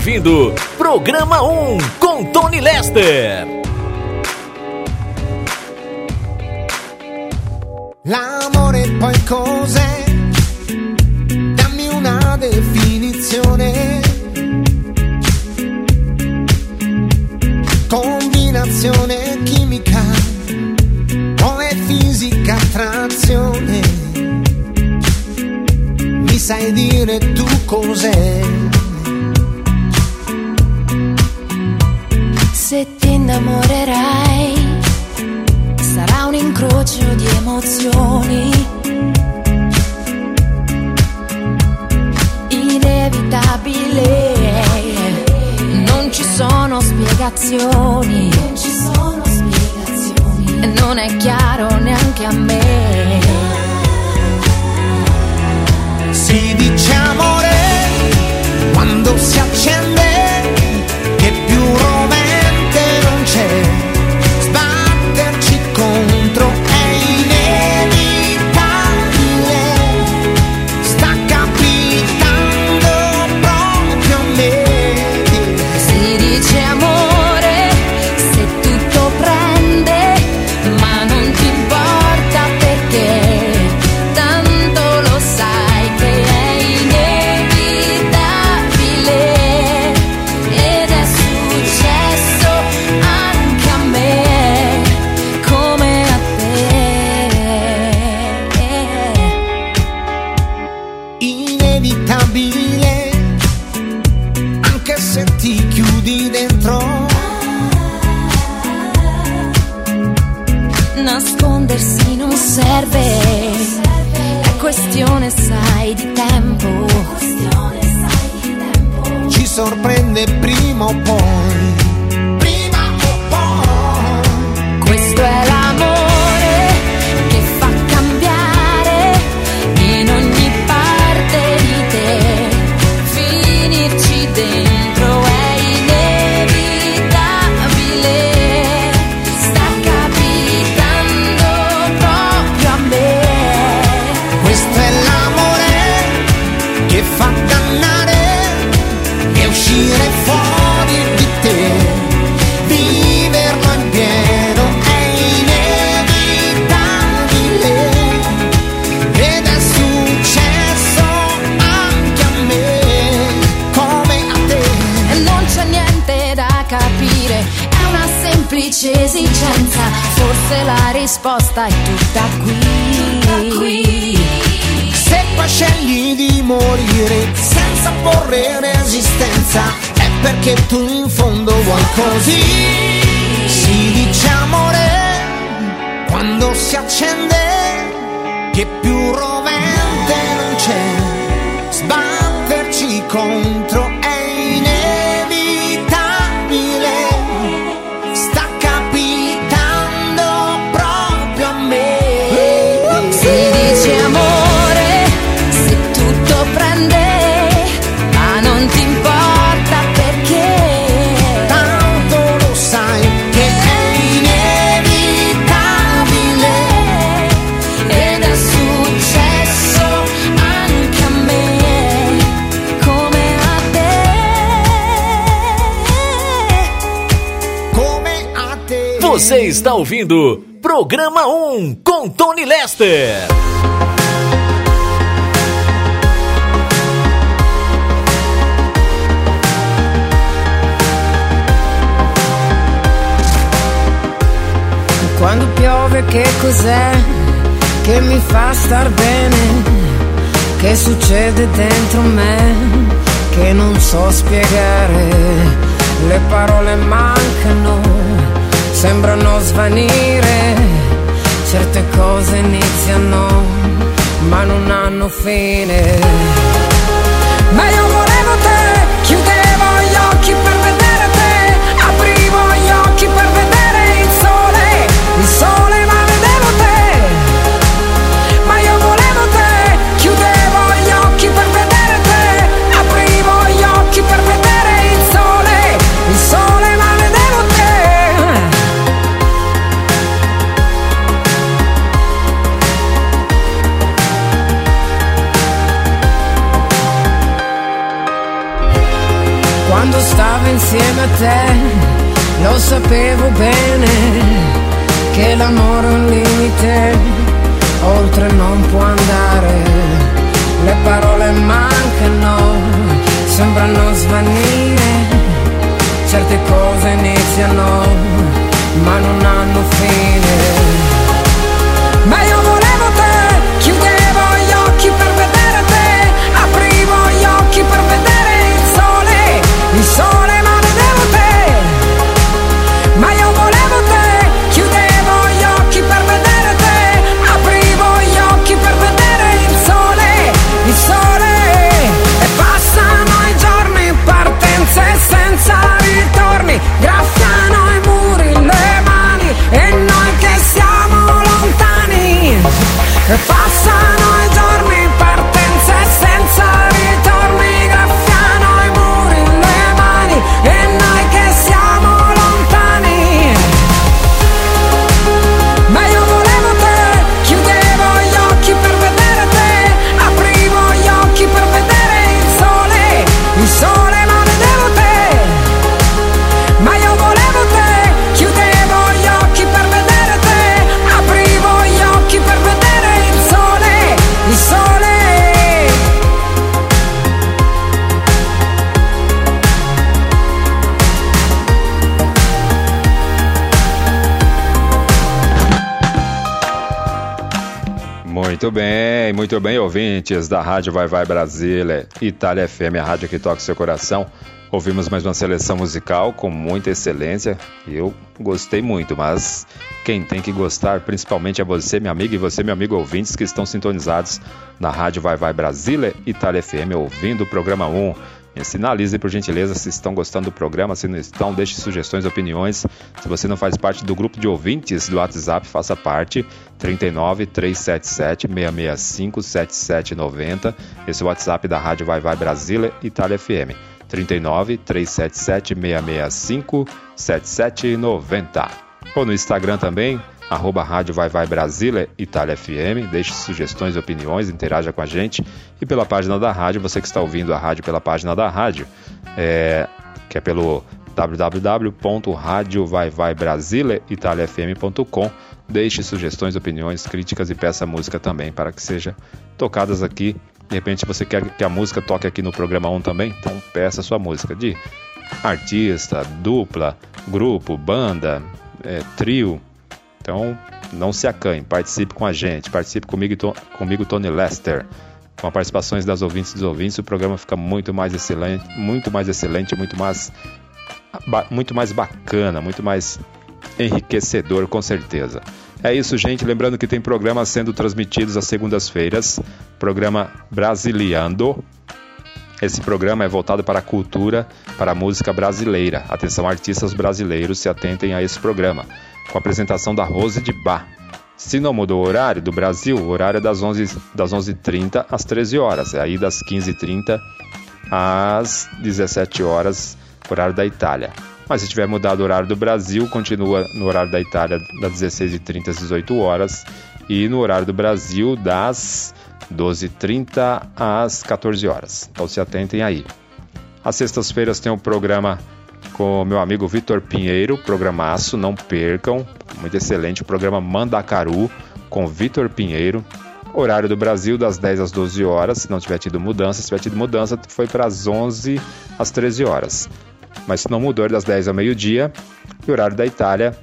ouvindo serve, è questione sai di tempo. Ci sorprende prima o poi forse la risposta è tutta qui. Se poi scegli di morire senza porre resistenza, è perché tu in fondo vuoi così. Si dice amore quando si accende, che più rovente Você está ouvindo Programa 1 com Tony Lester. Quando piove che cos'è che mi fa star bene? Che succede dentro me che non so spiegare? Le parole mancano, sembrano svanire, certe cose iniziano ma non hanno fine. Ma io volevo te, te, lo sapevo bene che l'amore è un limite, oltre non può andare. Le parole mancano, sembrano svanire, certe cose iniziano, ma non hanno fine. Muito bem, muito bem, ouvintes da Rádio Vai Vai Brasília, Itália FM, a rádio que toca o seu coração. Ouvimos mais uma seleção musical com muita excelência. Eu gostei muito, mas quem tem que gostar principalmente é você, minha amiga, e você, meu amigo ouvintes que estão sintonizados na Rádio Vai Vai Brasília, Itália FM, ouvindo o programa 1. Sinalize, por gentileza, se estão gostando do programa. Se não estão, deixe sugestões, opiniões. Se você não faz parte do grupo de ouvintes do WhatsApp, faça parte. 39 377 665 7790. Esse é o WhatsApp da Rádio Vai Vai Brasília, Itália FM. 39 377 665 7790. Ou no Instagram também, arroba Rádio Vai Vai Brasília, Itália FM. Deixe sugestões, opiniões, interaja com a gente. E pela página da rádio, você que está ouvindo a rádio pela página da rádio, é, que é pelo www.radiovaivaibrasileitaliafm.com. Deixe sugestões, opiniões, críticas e peça música também para que seja tocadas aqui. De repente você quer que a música toque aqui no programa 1 também? Então peça sua música de artista, dupla, grupo, banda, é, trio. Então, não se acanhe, participe com a gente, participe comigo, comigo Tony Lester. Com as participações das ouvintes e dos ouvintes, o programa fica muito mais excelente, muito mais excelente, muito mais, muito mais bacana, muito mais enriquecedor, com certeza. É isso, gente. Lembrando que tem programas sendo transmitidos às segundas-feiras. Programa Brasiliando. Esse programa é voltado para a cultura, para a música brasileira. Atenção, artistas brasileiros, se atentem a esse programa. Com a apresentação da Rose de Bar. Se não mudou o horário do Brasil, o horário é das 11h30 das 11 às 13 horas. É aí das 15h30 às 17 horas, horário da Itália. Mas se tiver mudado o horário do Brasil, continua no horário da Itália das 16h30 às 18 horas e no horário do Brasil das 12h30 às 14 horas. Então se atentem aí. Às sextas-feiras tem o programa com meu amigo Vitor Pinheiro, programaço, não percam, muito excelente, o programa Mandacaru com Vitor Pinheiro. Horário do Brasil das 10 às 12 horas, se não tiver tido mudança, se tiver tido mudança, foi para as 11 às 13 horas mas se não mudou, é das 10 ao meio-dia. E horário da Itália,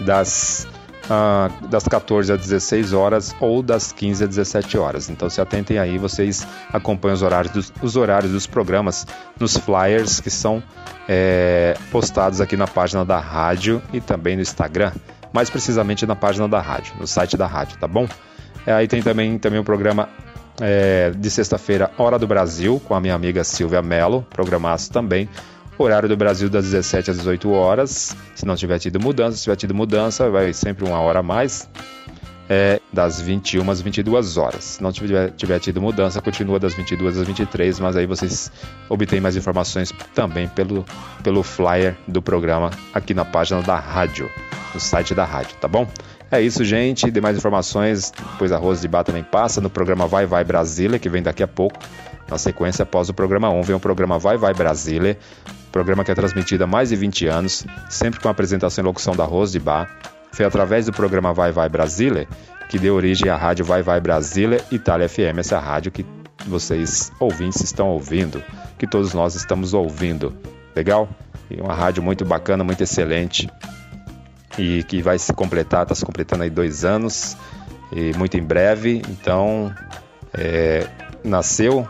das, uh, das 14 às 16 horas ou das 15 às 17 horas. Então se atentem aí, vocês acompanham os horários dos, os horários dos programas nos flyers que são é, postados aqui na página da rádio e também no Instagram. Mais precisamente na página da rádio, no site da rádio, tá bom? É, aí tem também, também o programa é, de sexta-feira, Hora do Brasil, com a minha amiga Silvia Mello, programaço também. Horário do Brasil das 17 às 18 horas. Se não tiver tido mudança, se tiver tido mudança, vai sempre uma hora a mais. É, das 21 às 22 horas. Se não tiver, tiver tido mudança, continua das 22 às 23, mas aí vocês obtêm mais informações também pelo, pelo flyer do programa aqui na página da rádio, no site da rádio, tá bom? É isso, gente. Demais informações, depois a Rose de Bar também passa no programa Vai Vai Brasília, que vem daqui a pouco. Na sequência, após o programa 1, vem o programa Vai Vai Brasília, programa que é transmitido há mais de 20 anos, sempre com a apresentação e locução da Rose de Bar. Foi através do programa Vai Vai Brasília que deu origem à rádio Vai Vai Brasília Itália FM, essa rádio que vocês ouvintes estão ouvindo, que todos nós estamos ouvindo. Legal? E uma rádio muito bacana, muito excelente e que vai se completar, está se completando aí dois anos e muito em breve. Então, é, nasceu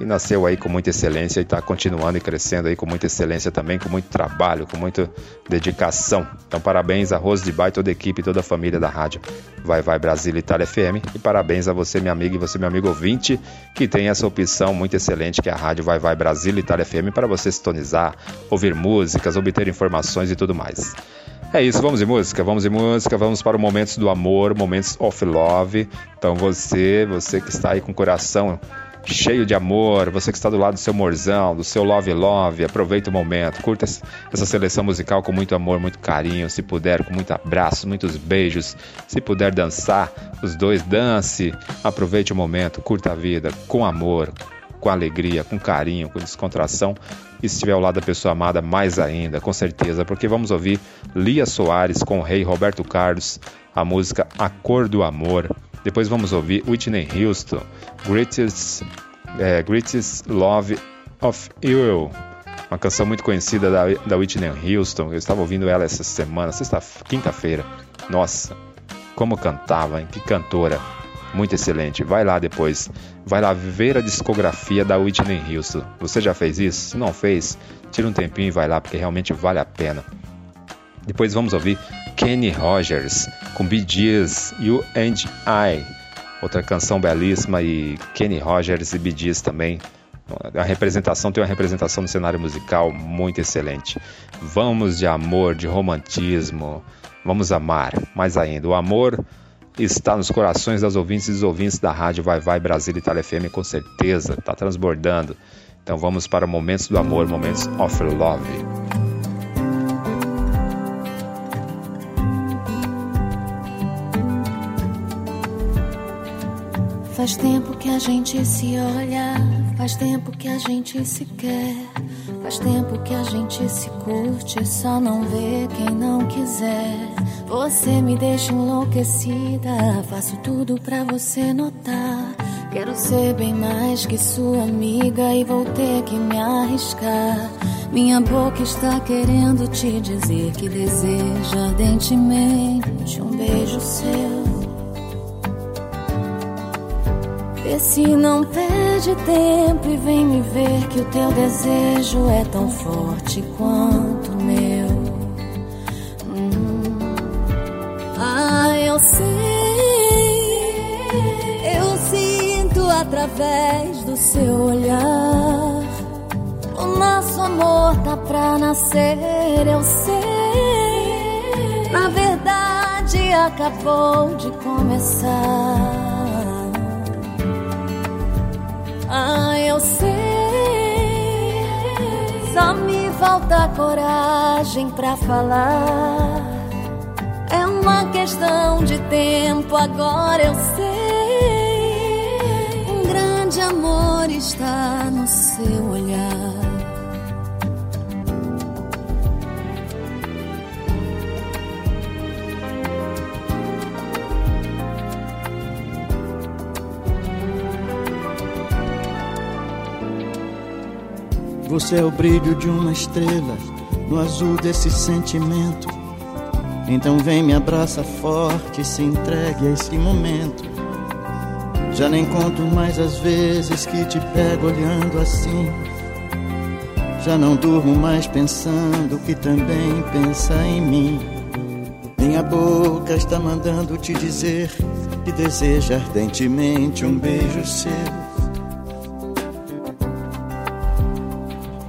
e nasceu aí com muita excelência e está continuando e crescendo aí com muita excelência também, com muito trabalho, com muita dedicação. Então, parabéns a Rose de Bai, toda a equipe, toda a família da rádio Vai Vai Brasil Itália FM e parabéns a você, minha amiga, e você, meu amigo ouvinte, que tem essa opção muito excelente que é a rádio Vai Vai Brasil Itália FM para você sintonizar, ouvir músicas, obter informações e tudo mais. É isso, vamos em música, vamos em música, vamos para o Momentos do Amor, Momentos of Love. Então você, você que está aí com o coração cheio de amor, você que está do lado do seu morzão, do seu love love, aproveita o momento, curta essa seleção musical com muito amor, muito carinho, se puder, com muito abraço, muitos beijos, se puder dançar, os dois dance, aproveite o momento, curta a vida com amor, com alegria, com carinho, com descontração. E se estiver ao lado da pessoa amada, mais ainda, com certeza, porque vamos ouvir Lia Soares com o rei Roberto Carlos, a música A Cor do Amor. Depois vamos ouvir Whitney Houston, Greatest, é, Greatest Love of You. Uma canção muito conhecida da, da Whitney Houston. Eu estava ouvindo ela essa semana, sexta, quinta-feira. Nossa, como cantava, hein? Que cantora. Muito excelente. Vai lá depois. Vai lá ver a discografia da Whitney Houston. Você já fez isso? Se não fez, tira um tempinho e vai lá, porque realmente vale a pena. Depois vamos ouvir Kenny Rogers com Bee Gees, You and I. Outra canção belíssima e Kenny Rogers e Bee Gees também. A representação tem uma representação no cenário musical muito excelente. Vamos de amor, de romantismo. Vamos amar mais ainda. O amor está nos corações das ouvintes e dos ouvintes da rádio Vai Vai Brasil e Itália FM, com certeza. Está transbordando. Então vamos para momentos do amor, momentos of love. Faz tempo que a gente se olha, faz tempo que a gente se quer. Faz tempo que a gente se curte, só não vê quem não quiser. Você me deixa enlouquecida, faço tudo pra você notar. Quero ser bem mais que sua amiga e vou ter que me arriscar. Minha boca está querendo te dizer que deseja ardentemente um beijo seu. Vê se não perde tempo e vem me ver que o teu desejo é tão forte quanto o meu. Hum. Ah, eu sei, eu sinto através do seu olhar. O nosso amor tá pra nascer, eu sei. Na verdade, acabou de começar. Ah, eu sei. Só me falta coragem pra falar. É uma questão de tempo, agora eu sei. Um grande amor está no seu olhar. Você é o brilho de uma estrela no azul desse sentimento. Então vem, me abraça forte, se entregue a esse momento. Já nem conto mais as vezes que te pego olhando assim. Já não durmo mais pensando que também pensa em mim. Minha boca está mandando te dizer que deseja ardentemente um beijo seu.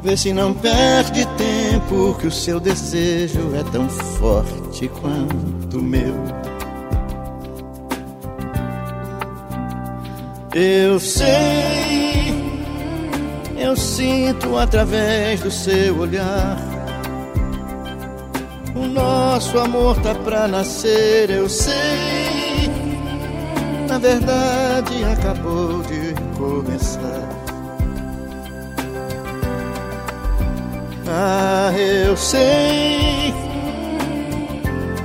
Vê se não perde tempo, que o seu desejo é tão forte quanto o meu. Eu sei, eu sinto através do seu olhar. O nosso amor tá pra nascer, eu sei. Na verdade, acabou de começar. Ah, eu sei.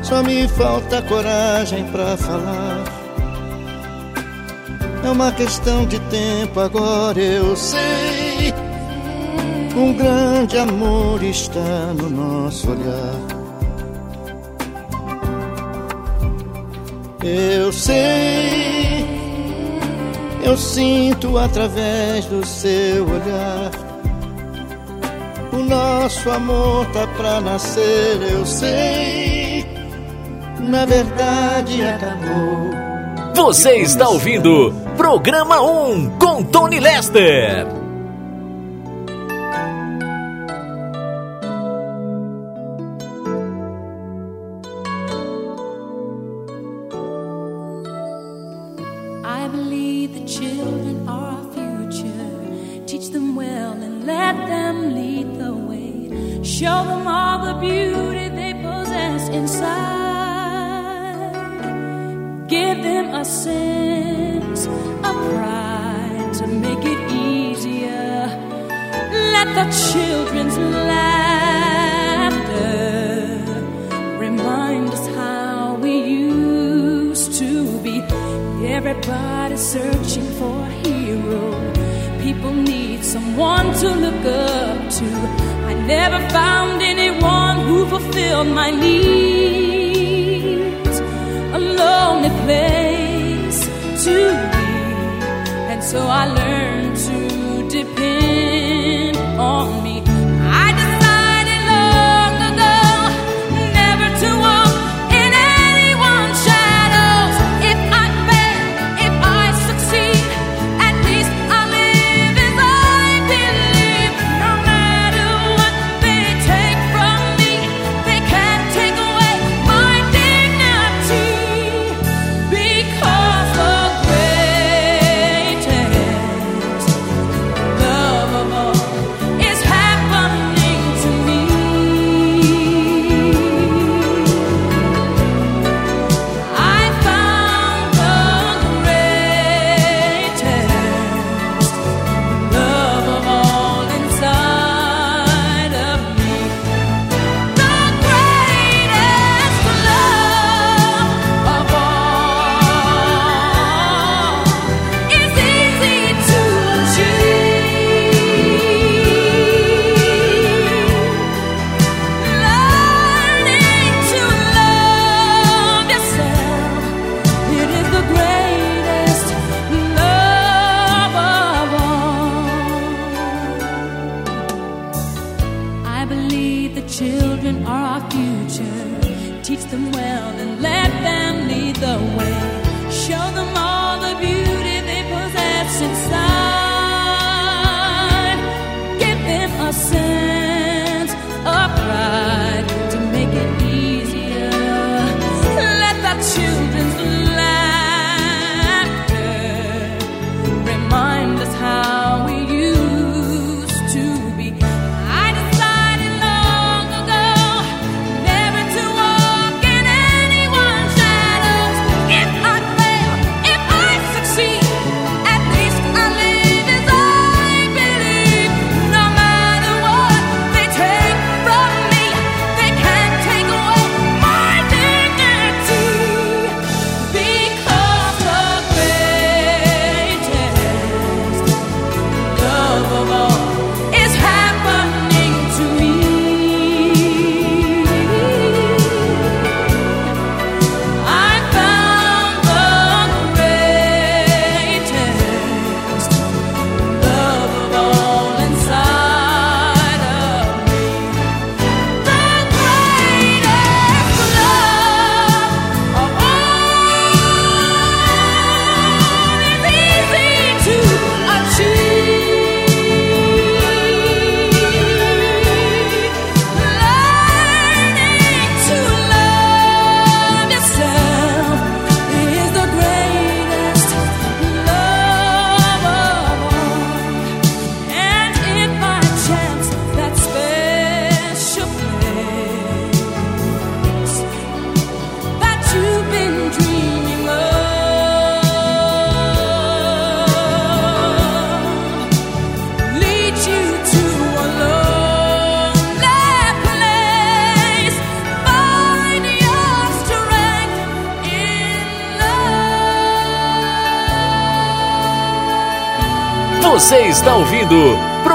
Só me falta coragem pra falar. É uma questão de tempo, agora eu sei. Um grande amor está no nosso olhar. Eu sei, eu sinto através do seu olhar. Nosso amor tá pra nascer, eu sei. Na verdade acabou. Você está ouvindo Programa 1 com Tony Lester.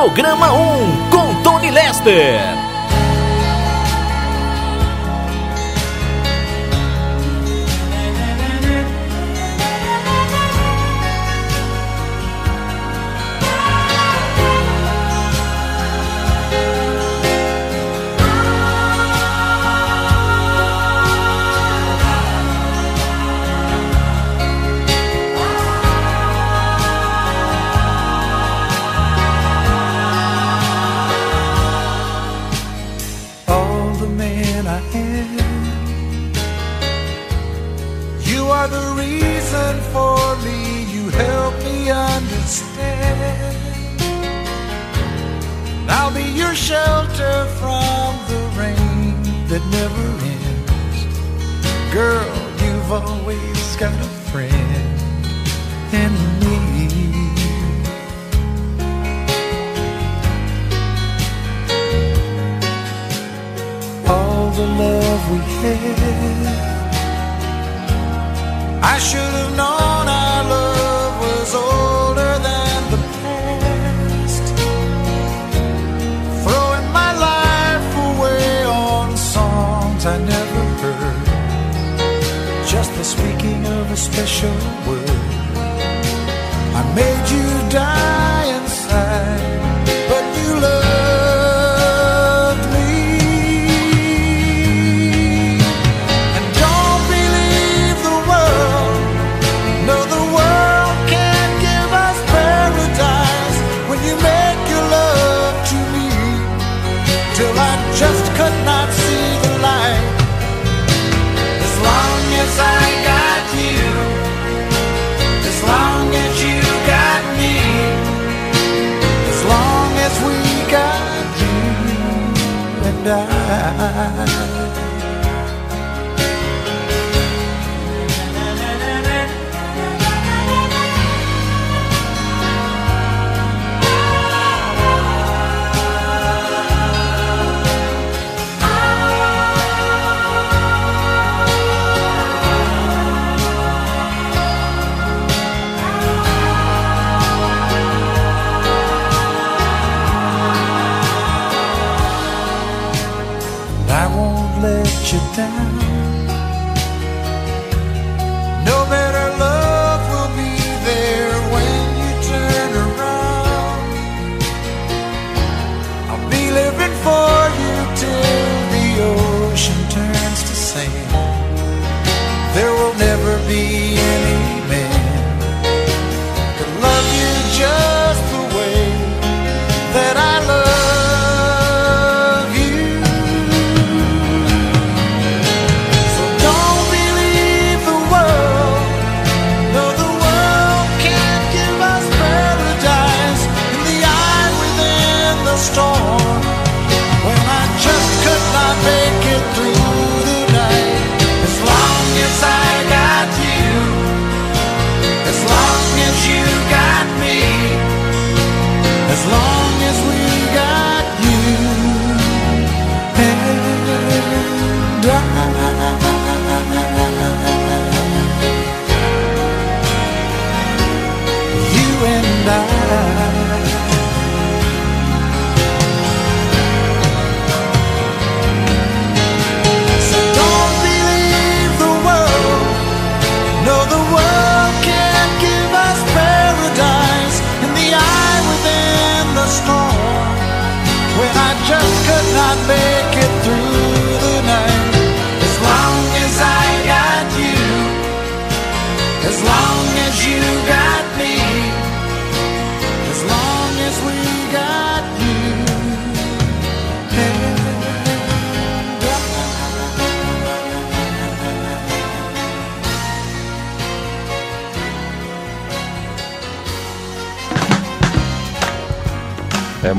Programa 1 com Tony Lester.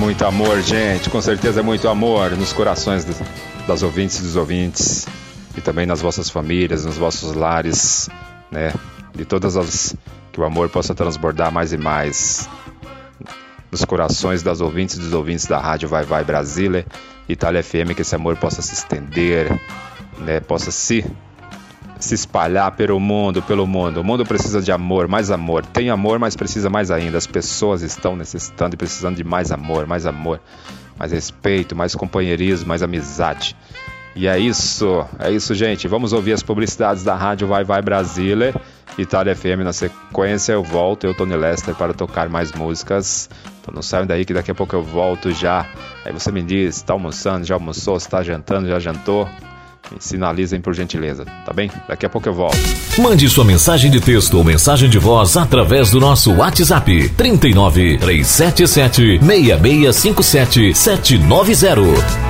Muito amor, gente. Com certeza é muito amor nos corações das, ouvintes e dos ouvintes. E também nas vossas famílias, nos vossos lares, né? De todas as. Que o amor possa transbordar mais e mais nos corações das ouvintes e dos ouvintes da Rádio Vai Vai Brasília, Itália FM, que esse amor possa se estender, né? Possa se se espalhar pelo mundo, pelo mundo. O mundo precisa de amor, mais amor. Tem amor, mas precisa mais ainda. As pessoas estão necessitando e precisando de mais amor, mais amor, mais respeito, mais companheirismo, mais amizade. E é isso, é isso, gente. Vamos ouvir as publicidades da rádio Vai Vai Brasília, Itália FM. Na sequência, eu volto, eu, Tony Lester, para tocar mais músicas. Então não saiam daí que daqui a pouco eu volto já. Aí você me diz, está almoçando, já almoçou, está jantando, já jantou? Me sinalizem por gentileza, tá bem? Daqui a pouco eu volto. Mande sua mensagem de texto ou mensagem de voz através do nosso WhatsApp 39 377 6657 790.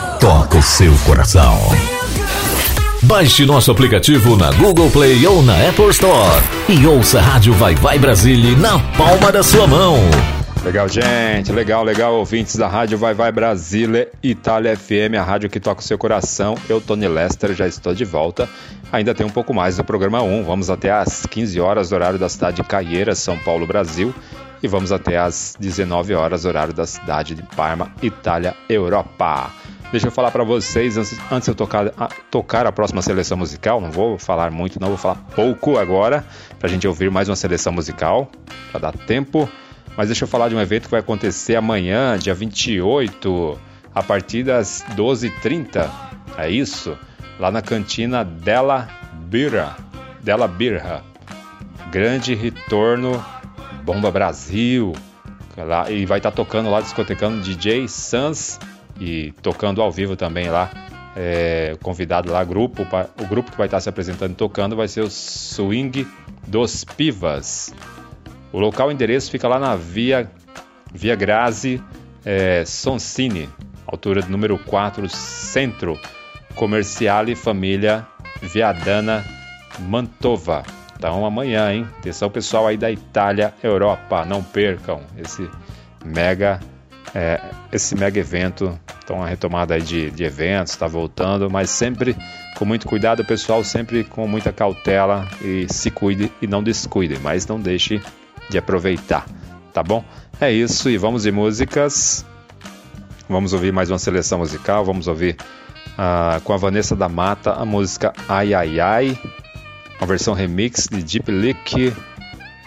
toca o seu coração. Baixe nosso aplicativo na Google Play ou na Apple Store e ouça a Rádio Vai Vai Brasília na palma da sua mão. Legal, gente, legal, legal, ouvintes da Rádio Vai Vai Brasília, Itália FM, a rádio que toca o seu coração. Eu, Tony Lester, já estou de volta. Ainda tem um pouco mais do programa 1. Vamos até às 15 horas, horário da cidade de Caieiras, São Paulo, Brasil. E vamos até às 19 horas, horário da cidade de Parma, Itália, Europa. Deixa eu falar para vocês, antes, antes eu tocar a, tocar a próxima seleção musical, não vou falar muito, não, vou falar pouco agora, para a gente ouvir mais uma seleção musical, para dar tempo. Mas deixa eu falar de um evento que vai acontecer amanhã, dia 28, a partir das 12h30. É isso? Lá na cantina Della Birra. Della Birra. Grande retorno Bomba Brasil. E vai estar tá tocando lá, discotecando DJ Sans e tocando ao vivo também lá. É, convidado lá, grupo, o grupo que vai estar se apresentando e tocando vai ser o Swing dos Pivas. O local e endereço fica lá na Via, Via Grazi é, altura do número 4, Centro Comerciale Família Viadana Mantova. Então amanhã, hein? Atenção pessoal aí da Itália, Europa, não percam esse mega é, esse mega evento. Então, a retomada de, de eventos está voltando, mas sempre com muito cuidado, pessoal, sempre com muita cautela e se cuide e não descuide, mas não deixe de aproveitar, tá bom? É isso e vamos de músicas. Vamos ouvir mais uma seleção musical. Vamos ouvir uh, com a Vanessa da Mata a música Ai Ai Ai, uma versão remix de Deep Leak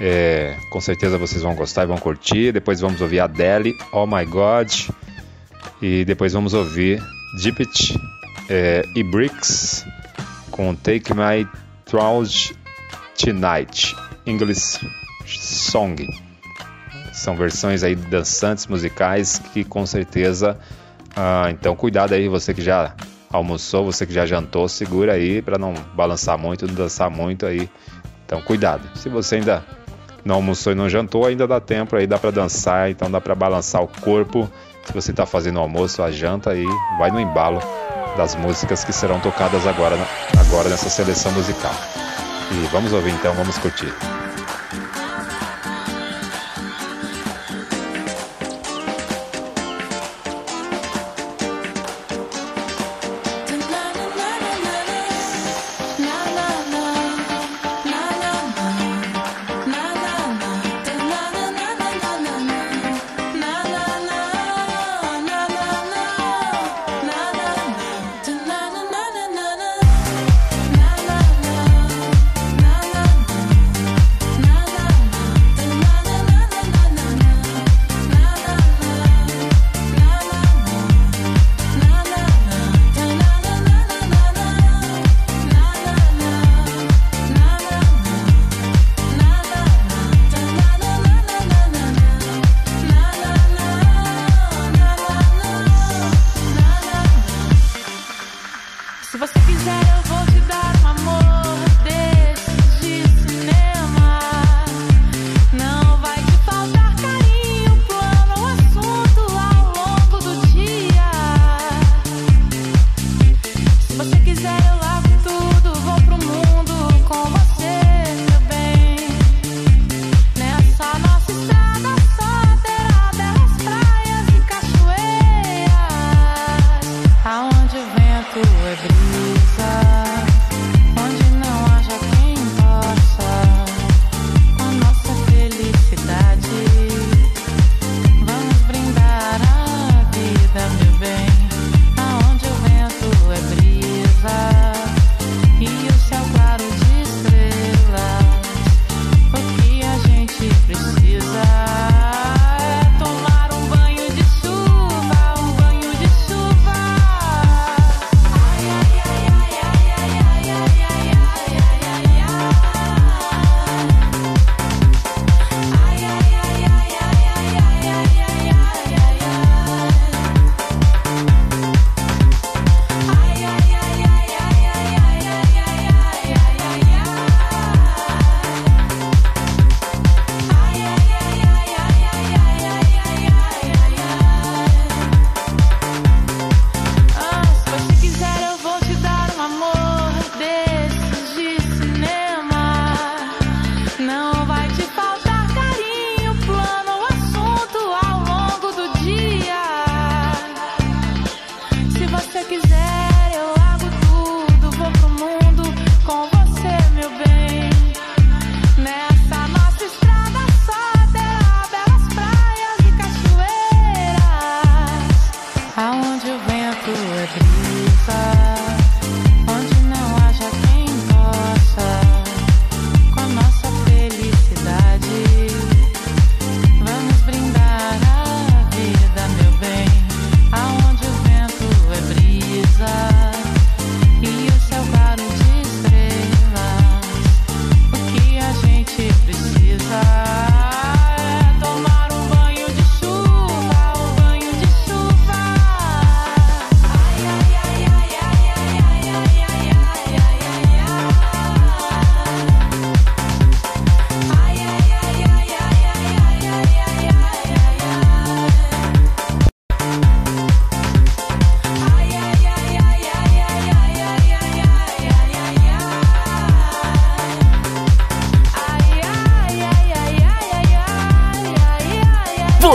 é, com certeza vocês vão gostar e vão curtir. Depois vamos ouvir Adele, Oh My God. E depois vamos ouvir Dippet é, e Bricks com Take My Trouge Tonight, English Song. São versões aí dançantes musicais que com certeza. Ah, então cuidado aí, você que já almoçou, você que já jantou, segura aí para não balançar muito, não dançar muito aí. Então cuidado. Se você ainda não almoçou e não jantou, ainda dá tempo aí, dá para dançar, então dá para balançar o corpo. Se você está fazendo o almoço, a janta aí, vai no embalo das músicas que serão tocadas agora, agora nessa seleção musical. E vamos ouvir então, vamos curtir.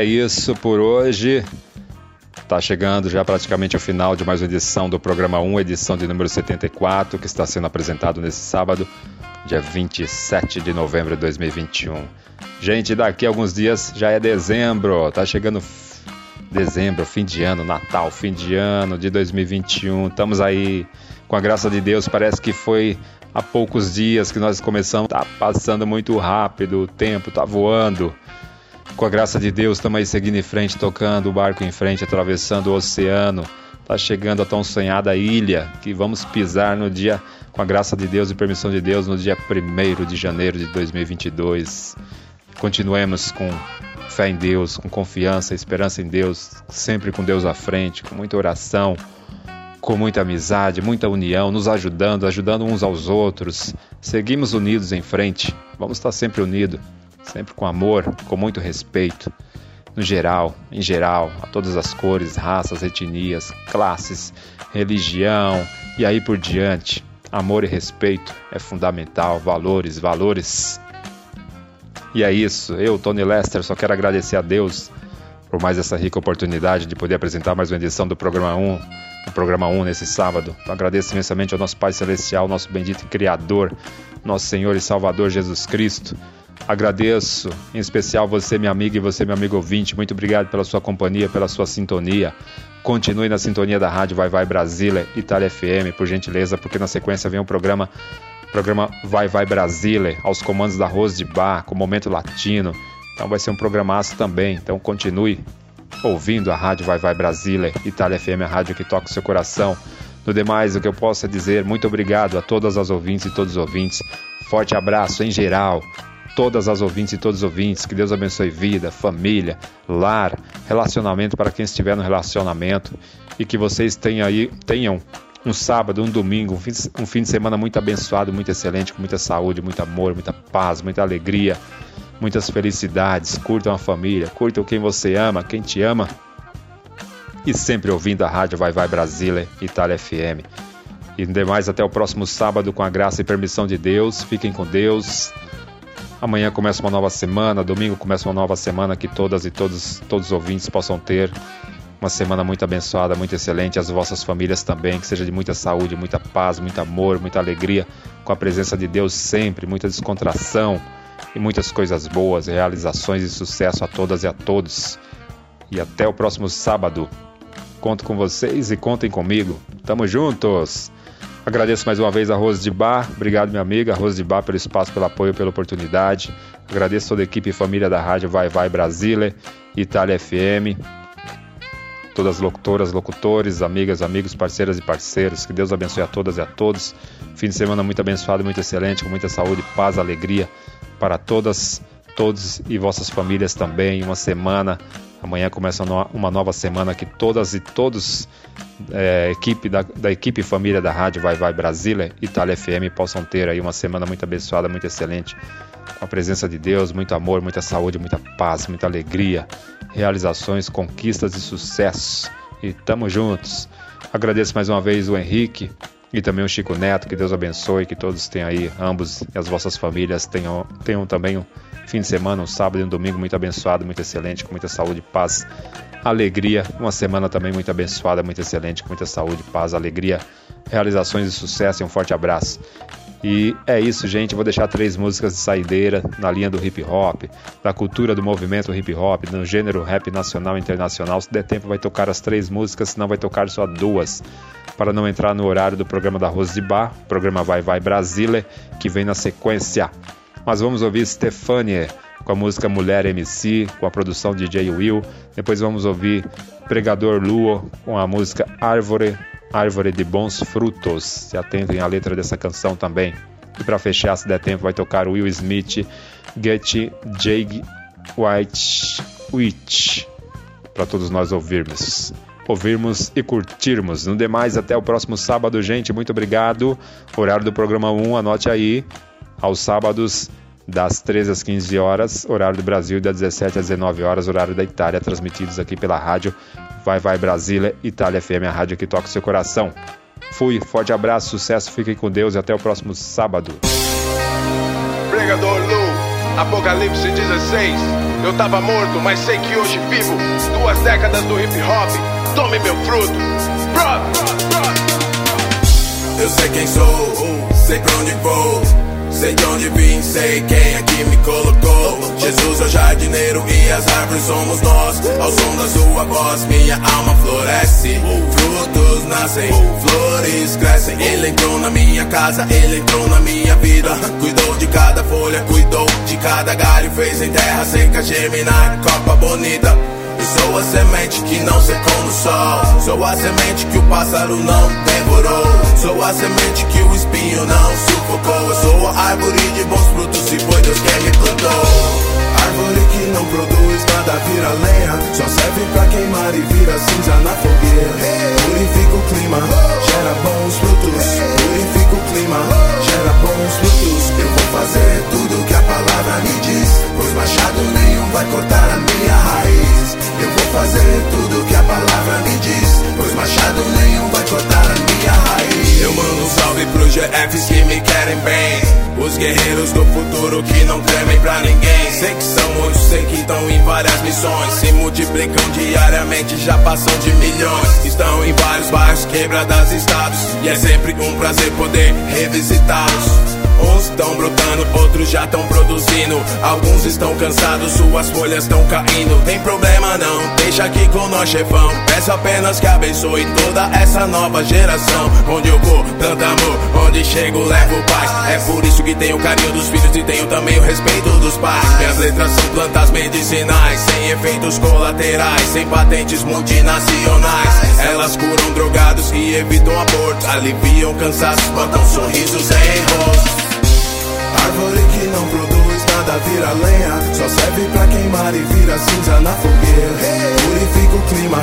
É isso por hoje. Tá chegando já praticamente o final de mais uma edição do programa 1, edição de número 74, que está sendo apresentado nesse sábado, dia 27 de novembro de 2021. Gente, daqui a alguns dias já é dezembro, tá chegando dezembro, fim de ano, Natal, fim de ano de 2021. Estamos aí, com a graça de Deus, parece que foi há poucos dias que nós começamos. Tá passando muito rápido, o tempo tá voando. Com a graça de Deus, estamos aí seguindo em frente, tocando o barco em frente, atravessando o oceano. Tá chegando a tão sonhada ilha que vamos pisar no dia, com a graça de Deus e permissão de Deus, no dia 1 de janeiro de 2022. Continuemos com fé em Deus, com confiança, esperança em Deus, sempre com Deus à frente, com muita oração, com muita amizade, muita união, nos ajudando, ajudando uns aos outros. Seguimos unidos em frente, vamos estar sempre unidos, sempre com amor, com muito respeito. No geral, em geral, a todas as cores, raças, etnias, classes, religião e aí por diante. Amor e respeito é fundamental, valores, valores. E é isso, eu, Tony Lester, só quero agradecer a Deus por mais essa rica oportunidade de poder apresentar mais uma edição do programa 1, do programa 1 nesse sábado. Então, agradeço imensamente ao nosso Pai Celestial, nosso bendito Criador, nosso Senhor e Salvador Jesus Cristo. Agradeço em especial você, minha amiga, e você, meu amigo ouvinte. Muito obrigado pela sua companhia, pela sua sintonia. Continue na sintonia da rádio Vai Vai Brasília, Itália FM, por gentileza, porque na sequência vem o programa programa Vai Vai Brasília, aos comandos da Rose de Bar, com momento latino. Então vai ser um programaço também. Então continue ouvindo a rádio Vai Vai Brasília, Itália FM, a rádio que toca o seu coração. No demais, o que eu posso é dizer, muito obrigado a todas as ouvintes e todos os ouvintes. Forte abraço em geral, todas as ouvintes e todos os ouvintes. Que Deus abençoe vida, família, lar, relacionamento para quem estiver no relacionamento e que vocês tenham aí tenham um sábado, um domingo, um fim, um fim de semana muito abençoado, muito excelente, com muita saúde, muito amor, muita paz, muita alegria, muitas felicidades. Curtam a família, curtam quem você ama, quem te ama. E sempre ouvindo a rádio Vai Vai Brasília, Itália FM. E demais, até o próximo sábado, com a graça e permissão de Deus. Fiquem com Deus. Amanhã começa uma nova semana, domingo começa uma nova semana que todas e todos, todos os ouvintes possam ter uma semana muito abençoada, muito excelente, as vossas famílias também, que seja de muita saúde, muita paz, muito amor, muita alegria, com a presença de Deus sempre, muita descontração e muitas coisas boas, realizações e sucesso a todas e a todos. E até o próximo sábado. Conto com vocês e contem comigo. Tamo juntos! Agradeço mais uma vez a Rose de Bar. Obrigado, minha amiga. Rose de Bar, pelo espaço, pelo apoio, pela oportunidade. Agradeço toda a equipe e família da rádio Vai Vai Brasília, Itália FM. Todas as locutoras, locutores, amigas, amigos, parceiras e parceiros. Que Deus abençoe a todas e a todos. Fim de semana muito abençoado, muito excelente, com muita saúde, paz, alegria para todas, todos e vossas famílias também. Uma semana Amanhã começa uma nova semana que todas e todos é, equipe da, da, equipe família da rádio Vai Vai Brasília, Itália FM possam ter aí uma semana muito abençoada, muito excelente, com a presença de Deus, muito amor, muita saúde, muita paz, muita alegria, realizações, conquistas e sucessos. E tamo juntos. Agradeço mais uma vez o Henrique, e também o Chico Neto, que Deus abençoe, que todos tenham aí, ambos e as vossas famílias tenham, tenham também um fim de semana, um sábado e um domingo muito abençoado, muito excelente, com muita saúde, paz, alegria, uma semana também muito abençoada, muito excelente, com muita saúde, paz, alegria, realizações e sucesso e um forte abraço. E é isso, gente. Vou deixar três músicas de saideira na linha do hip hop, da cultura do movimento hip hop, no gênero rap nacional e internacional. Se der tempo, vai tocar as três músicas, senão vai tocar só duas. Para não entrar no horário do programa da Rose de Bar, programa Vai Vai Brasília, que vem na sequência. Mas vamos ouvir Stefanie com a música Mulher MC, com a produção de DJ Will. Depois vamos ouvir Pregador Luo com a música Árvore Árvore de Bons Frutos. Se atentem à letra dessa canção também. E para fechar, se der tempo, vai tocar Will Smith, Get Jake White Witch. Para todos nós ouvirmos. Ouvirmos e curtirmos. No demais, até o próximo sábado, gente. Muito obrigado. Horário do programa 1, anote aí. Aos sábados, das 13 às 15 horas, horário do Brasil, das 17 às 19 horas, horário da Itália, transmitidos aqui pela rádio Vai Vai Brasília, Itália FM, a rádio que toca o seu coração. Fui, forte abraço, sucesso, fiquem com Deus e até o próximo sábado. Pregador Lu, Apocalipse 16. Eu tava morto, mas sei que hoje vivo. Duas décadas do hip hop, tome meu fruto. Eu sei quem sou, sei pra onde vou. Sei de onde vim, sei quem que me colocou. Jesus é o jardineiro e as árvores somos nós. Ao som da sua voz, minha alma floresce. Frutos nascem, flores crescem. Ele entrou na minha casa, ele entrou na minha vida. Cuidou de cada folha, cuidou de cada galho. Fez em terra seca germinar, copa bonita. Sou a semente que não secou no sol. Sou a semente que o pássaro não devorou. Sou a semente que o espinho não sufocou. Eu sou a árvore de bons frutos, se foi Deus quem me plantou. Árvore que não produz nada vira lenha Só serve pra queimar e vira cinza na fogueira Purifica o clima, gera bons frutos guerreiros do futuro que não tremem pra ninguém. Sei que são muitos, sei que estão em várias missões. Se multiplicam diariamente, já passam de milhões. Estão em vários bairros, quebradas estados. E é sempre um prazer poder revisitá-los. Uns estão outros já estão produzindo. Alguns estão cansados, suas folhas estão caindo. Tem problema não, deixa aqui com nós, chefão. Peço apenas que abençoe toda essa nova geração. Onde eu vou, tanto amor, onde chego, levo paz. É por isso que tenho o carinho dos filhos e tenho também o respeito dos pais. Minhas letras são plantas medicinais, sem efeitos colaterais, sem patentes multinacionais. Elas curam drogados e evitam abortos, aliviam cansaços, botam sorrisos em rosto. Árvore que não produz nada vira lenha. Só serve pra queimar e vira cinza na fogueira. Purifica o clima,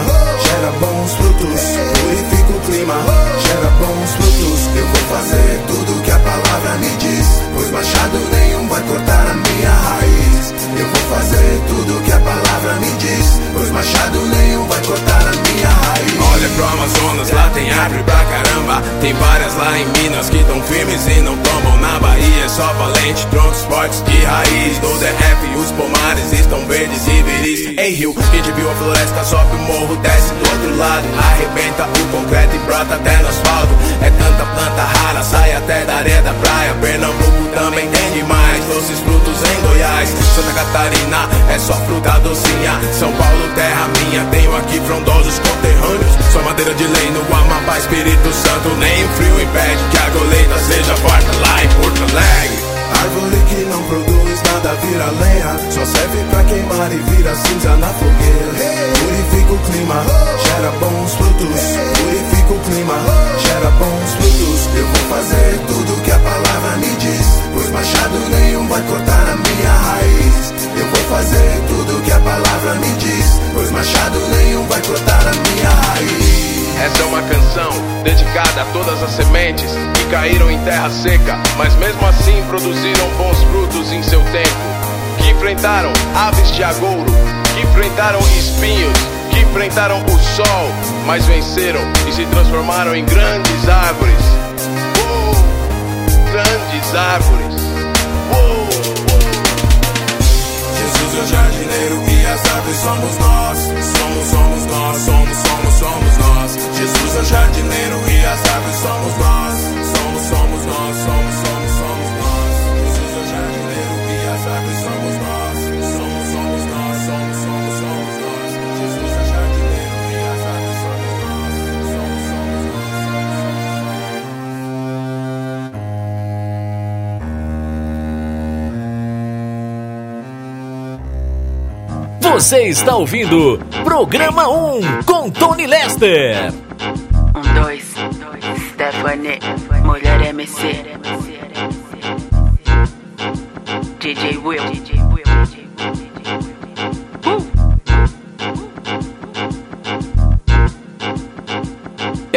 gera bons frutos. Purifica o clima, gera bons frutos. Eu vou fazer tudo que a palavra me diz Pois machado nenhum vai cortar a minha raiz Eu vou fazer tudo que a palavra me diz Pois machado nenhum vai cortar a minha raiz. Olha pro Amazonas, lá tem árvore pra caramba. Tem várias lá em Minas que tão firmes e não tombam. Na Bahia é só valente, troncos fortes de raiz. No DF os pomares estão verdes e viris. Em Rio, quem te viu a floresta sobe o morro, desce do outro lado. Arrebenta o concreto e brota até no asfalto. É tanta planta rara, sai até da areia da praia. Pernambuco também tem demais, doces frutos em Goiás. Santa Catarina é só fruta docinha. São Paulo, terra minha, tenho aqui frondosos conterrâneos. Só madeira de lei no Amapá, Espírito Santo Nem o frio impede que a colheita seja farta lá em Porto Alegre. Árvore que não produz nada vira lenha. Só serve pra queimar e vira cinza na fogueira. Purifica o clima, gera bons frutos. Purifica o clima, gera bons frutos. Eu vou fazer tudo que a palavra me diz machado nenhum vai cortar a minha raiz Eu vou fazer tudo que a palavra me diz Pois machado nenhum vai cortar a minha raiz Essa é uma canção dedicada a todas as sementes que caíram em terra seca, mas mesmo assim produziram bons frutos em seu tempo. Que enfrentaram aves de agouro, que enfrentaram espinhos, que enfrentaram o sol, mas venceram e se transformaram em grandes árvores. árvores. O jardineiro e as árvores somos nós. Somos, somos nós, somos, somos, somos nós. Jesus é o jardineiro e as árvores somos nós. Você está ouvindo Programa 1 com Tony Lester. Um, dois, Stephanie, mulher MC. DJ Will.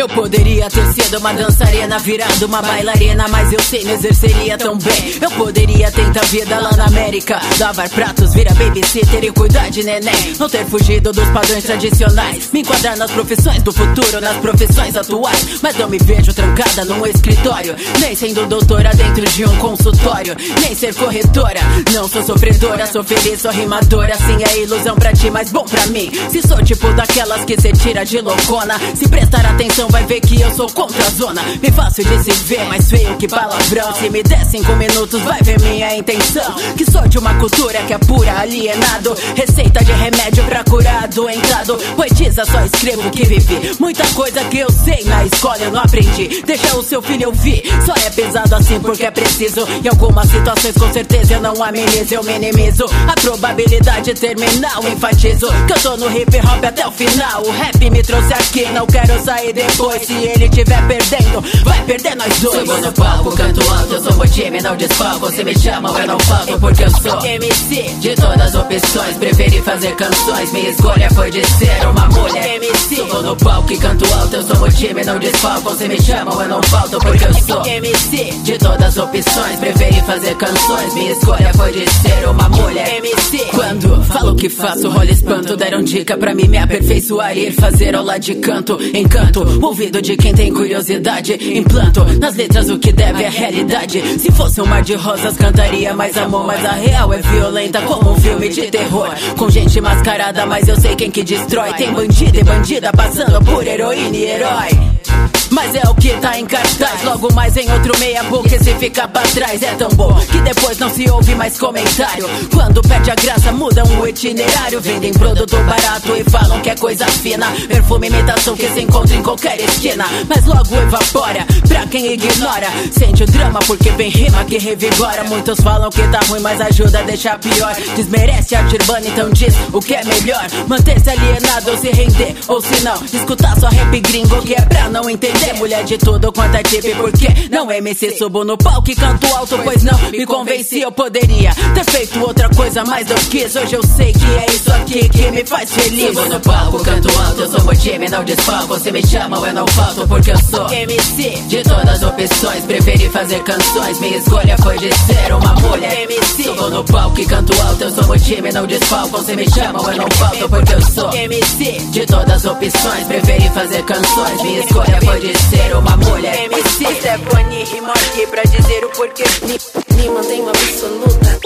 Eu poderia ter sido uma dançarina, virado uma bailarina, mas eu sei, me exerceria tão bem. Eu poderia tentar vida lá na América, lavar pratos, virar babysitter e cuidar de neném. Não ter fugido dos padrões tradicionais, me enquadrar nas profissões do futuro, nas profissões atuais. Mas não me vejo trancada num escritório, nem sendo doutora dentro de um consultório, nem ser corretora. Não sou sofredora, sou feliz, sou rimadora. Sim, é ilusão pra ti, mas bom pra mim. Se sou tipo daquelas que cê tira de loucona, se prestar atenção vai ver que eu sou contra a zona. Me fácil de se ver, mais feio que palavrão. Se me der cinco minutos, vai ver minha intenção. Que sou de uma cultura que é pura, alienado. Receita de remédio pra curar doentado. Poetisa, só escrevo que vivi. Muita coisa que eu sei na escola eu não aprendi. Deixa o seu filho ouvir, só é pesado assim porque é preciso. Em algumas situações, com certeza eu não amenizo, eu minimizo. A probabilidade terminal, enfatizo. Que eu tô no hip hop até o final. O rap me trouxe aqui, não quero sair depois. Se ele tiver perdendo, vai perder nós dois. Subo no palco, canto alto, eu sou o time, não desfalco. Se me chamam, eu não falto porque eu sou MC de todas as opções. Preferi fazer canções, minha escolha foi de ser uma mulher. MC, subo no palco e canto alto, eu sou o time, não desfalco. Se me chamam, eu não falto porque eu sou MC de todas as opções. Preferi fazer canções, minha escolha foi de ser uma mulher. MC, quando falo que faço, rola espanto. Deram dica pra mim me aperfeiçoar e ir fazer aula de canto. Encanto, ouvido de quem tem curiosidade. Implanto nas letras o que deve é realidade. Se fosse um mar de rosas, cantaria mais amor. Mas a real é violenta como um filme de terror. Com gente mascarada, mas eu sei quem que destrói. Tem bandido e bandida passando por heroína e herói. Mas é o que tá em cartaz. Logo mais em outro meia boca. Se ficar pra trás é tão bom que depois não se ouve mais comentário. Quando perde a graça, mudam o itinerário. Vendem produto barato e falam que é coisa fina. Perfume imitação que se encontra em qualquer esquina. Mas logo evapora pra quem ignora. Sente o drama porque vem rima que revigora. Muitos falam que tá ruim, mas ajuda a deixar pior. Desmerece a urbana, então diz o que é melhor. Manter-se alienado ou se render. Ou se não, escutar só rap gringo que é pra não entender. Mulher de tudo quanto é tipo, porque não MC. Subo no palco e canto alto, pois não me convenci. Eu poderia ter feito outra coisa, mas eu quis. Hoje eu sei que é isso aqui que me faz feliz. Subo no palco, canto alto, eu sou o time, não desfalco. Se me chamam, eu não falto, porque eu sou MC de todas as opções. Preferi fazer canções, minha escolha foi de ser uma mulher. MC, subo no palco e canto alto, eu sou o time, não desfalco. Se me chamam, eu não falto, porque eu sou MC de todas as opções. Preferi fazer canções, minha escolha foi de ser uma mulher. MC, Stephanie rima aqui pra dizer o porquê. Me, me mantém uma absoluta.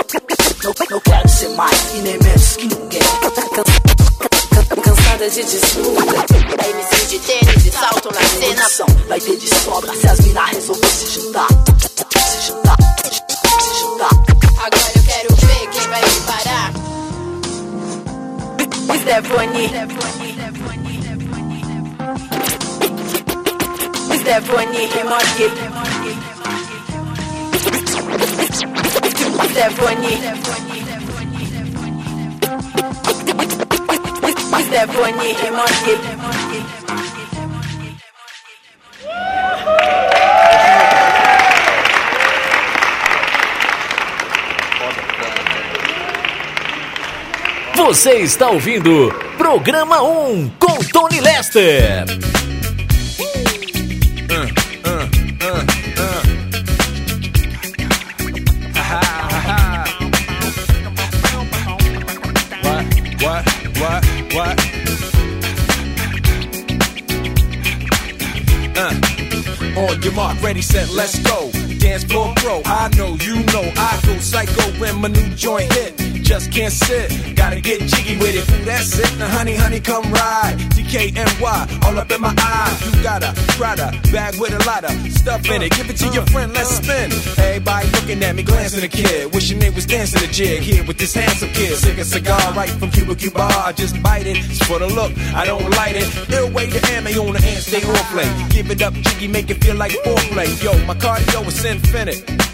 Não, não quero ser mais e nem menos que ninguém. Cansada de disputa. MC de tênis e salto na cena. Vai ter de sobra se as minas resolver se juntar. Se juntar, se juntar. Agora eu quero ver quem vai me parar. Stephanie. Stephanie rima aqui. Stephanie. Stephanie rima aqui. Você está ouvindo Programa 1 com Tony Lester. What? Uh. On your mark, ready, set, let's go. dance floor pro. I know, you know, I go psycho when my new joint hit. Just can't sit, gotta get jiggy with it. That's it. Now, honey, honey, come ride. DKNY, all up in my eyes. You gotta a Prada bag with a lot of stuff in it. Give it to your friend, let's spin. Everybody looking at me, glancing at the kid. Wishing they was dancing the jig here with this handsome kid. Sick a cigar right from Cuba Cuba. I just bite it. It's for the look, I don't light it. Ill way to ammo on the hand, stay on play. Give it up, jiggy, make it feel like foreplay. Yo, my cardio is infinite.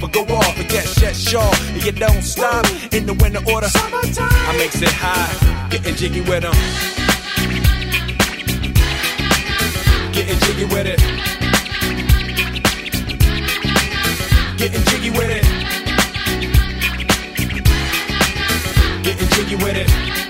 but go off. But get shut sure. And you don't stop in the winter order. Summertime. I makes it high, getting jiggy with them. Getting jiggy with it. Getting jiggy with it. Getting jiggy with it.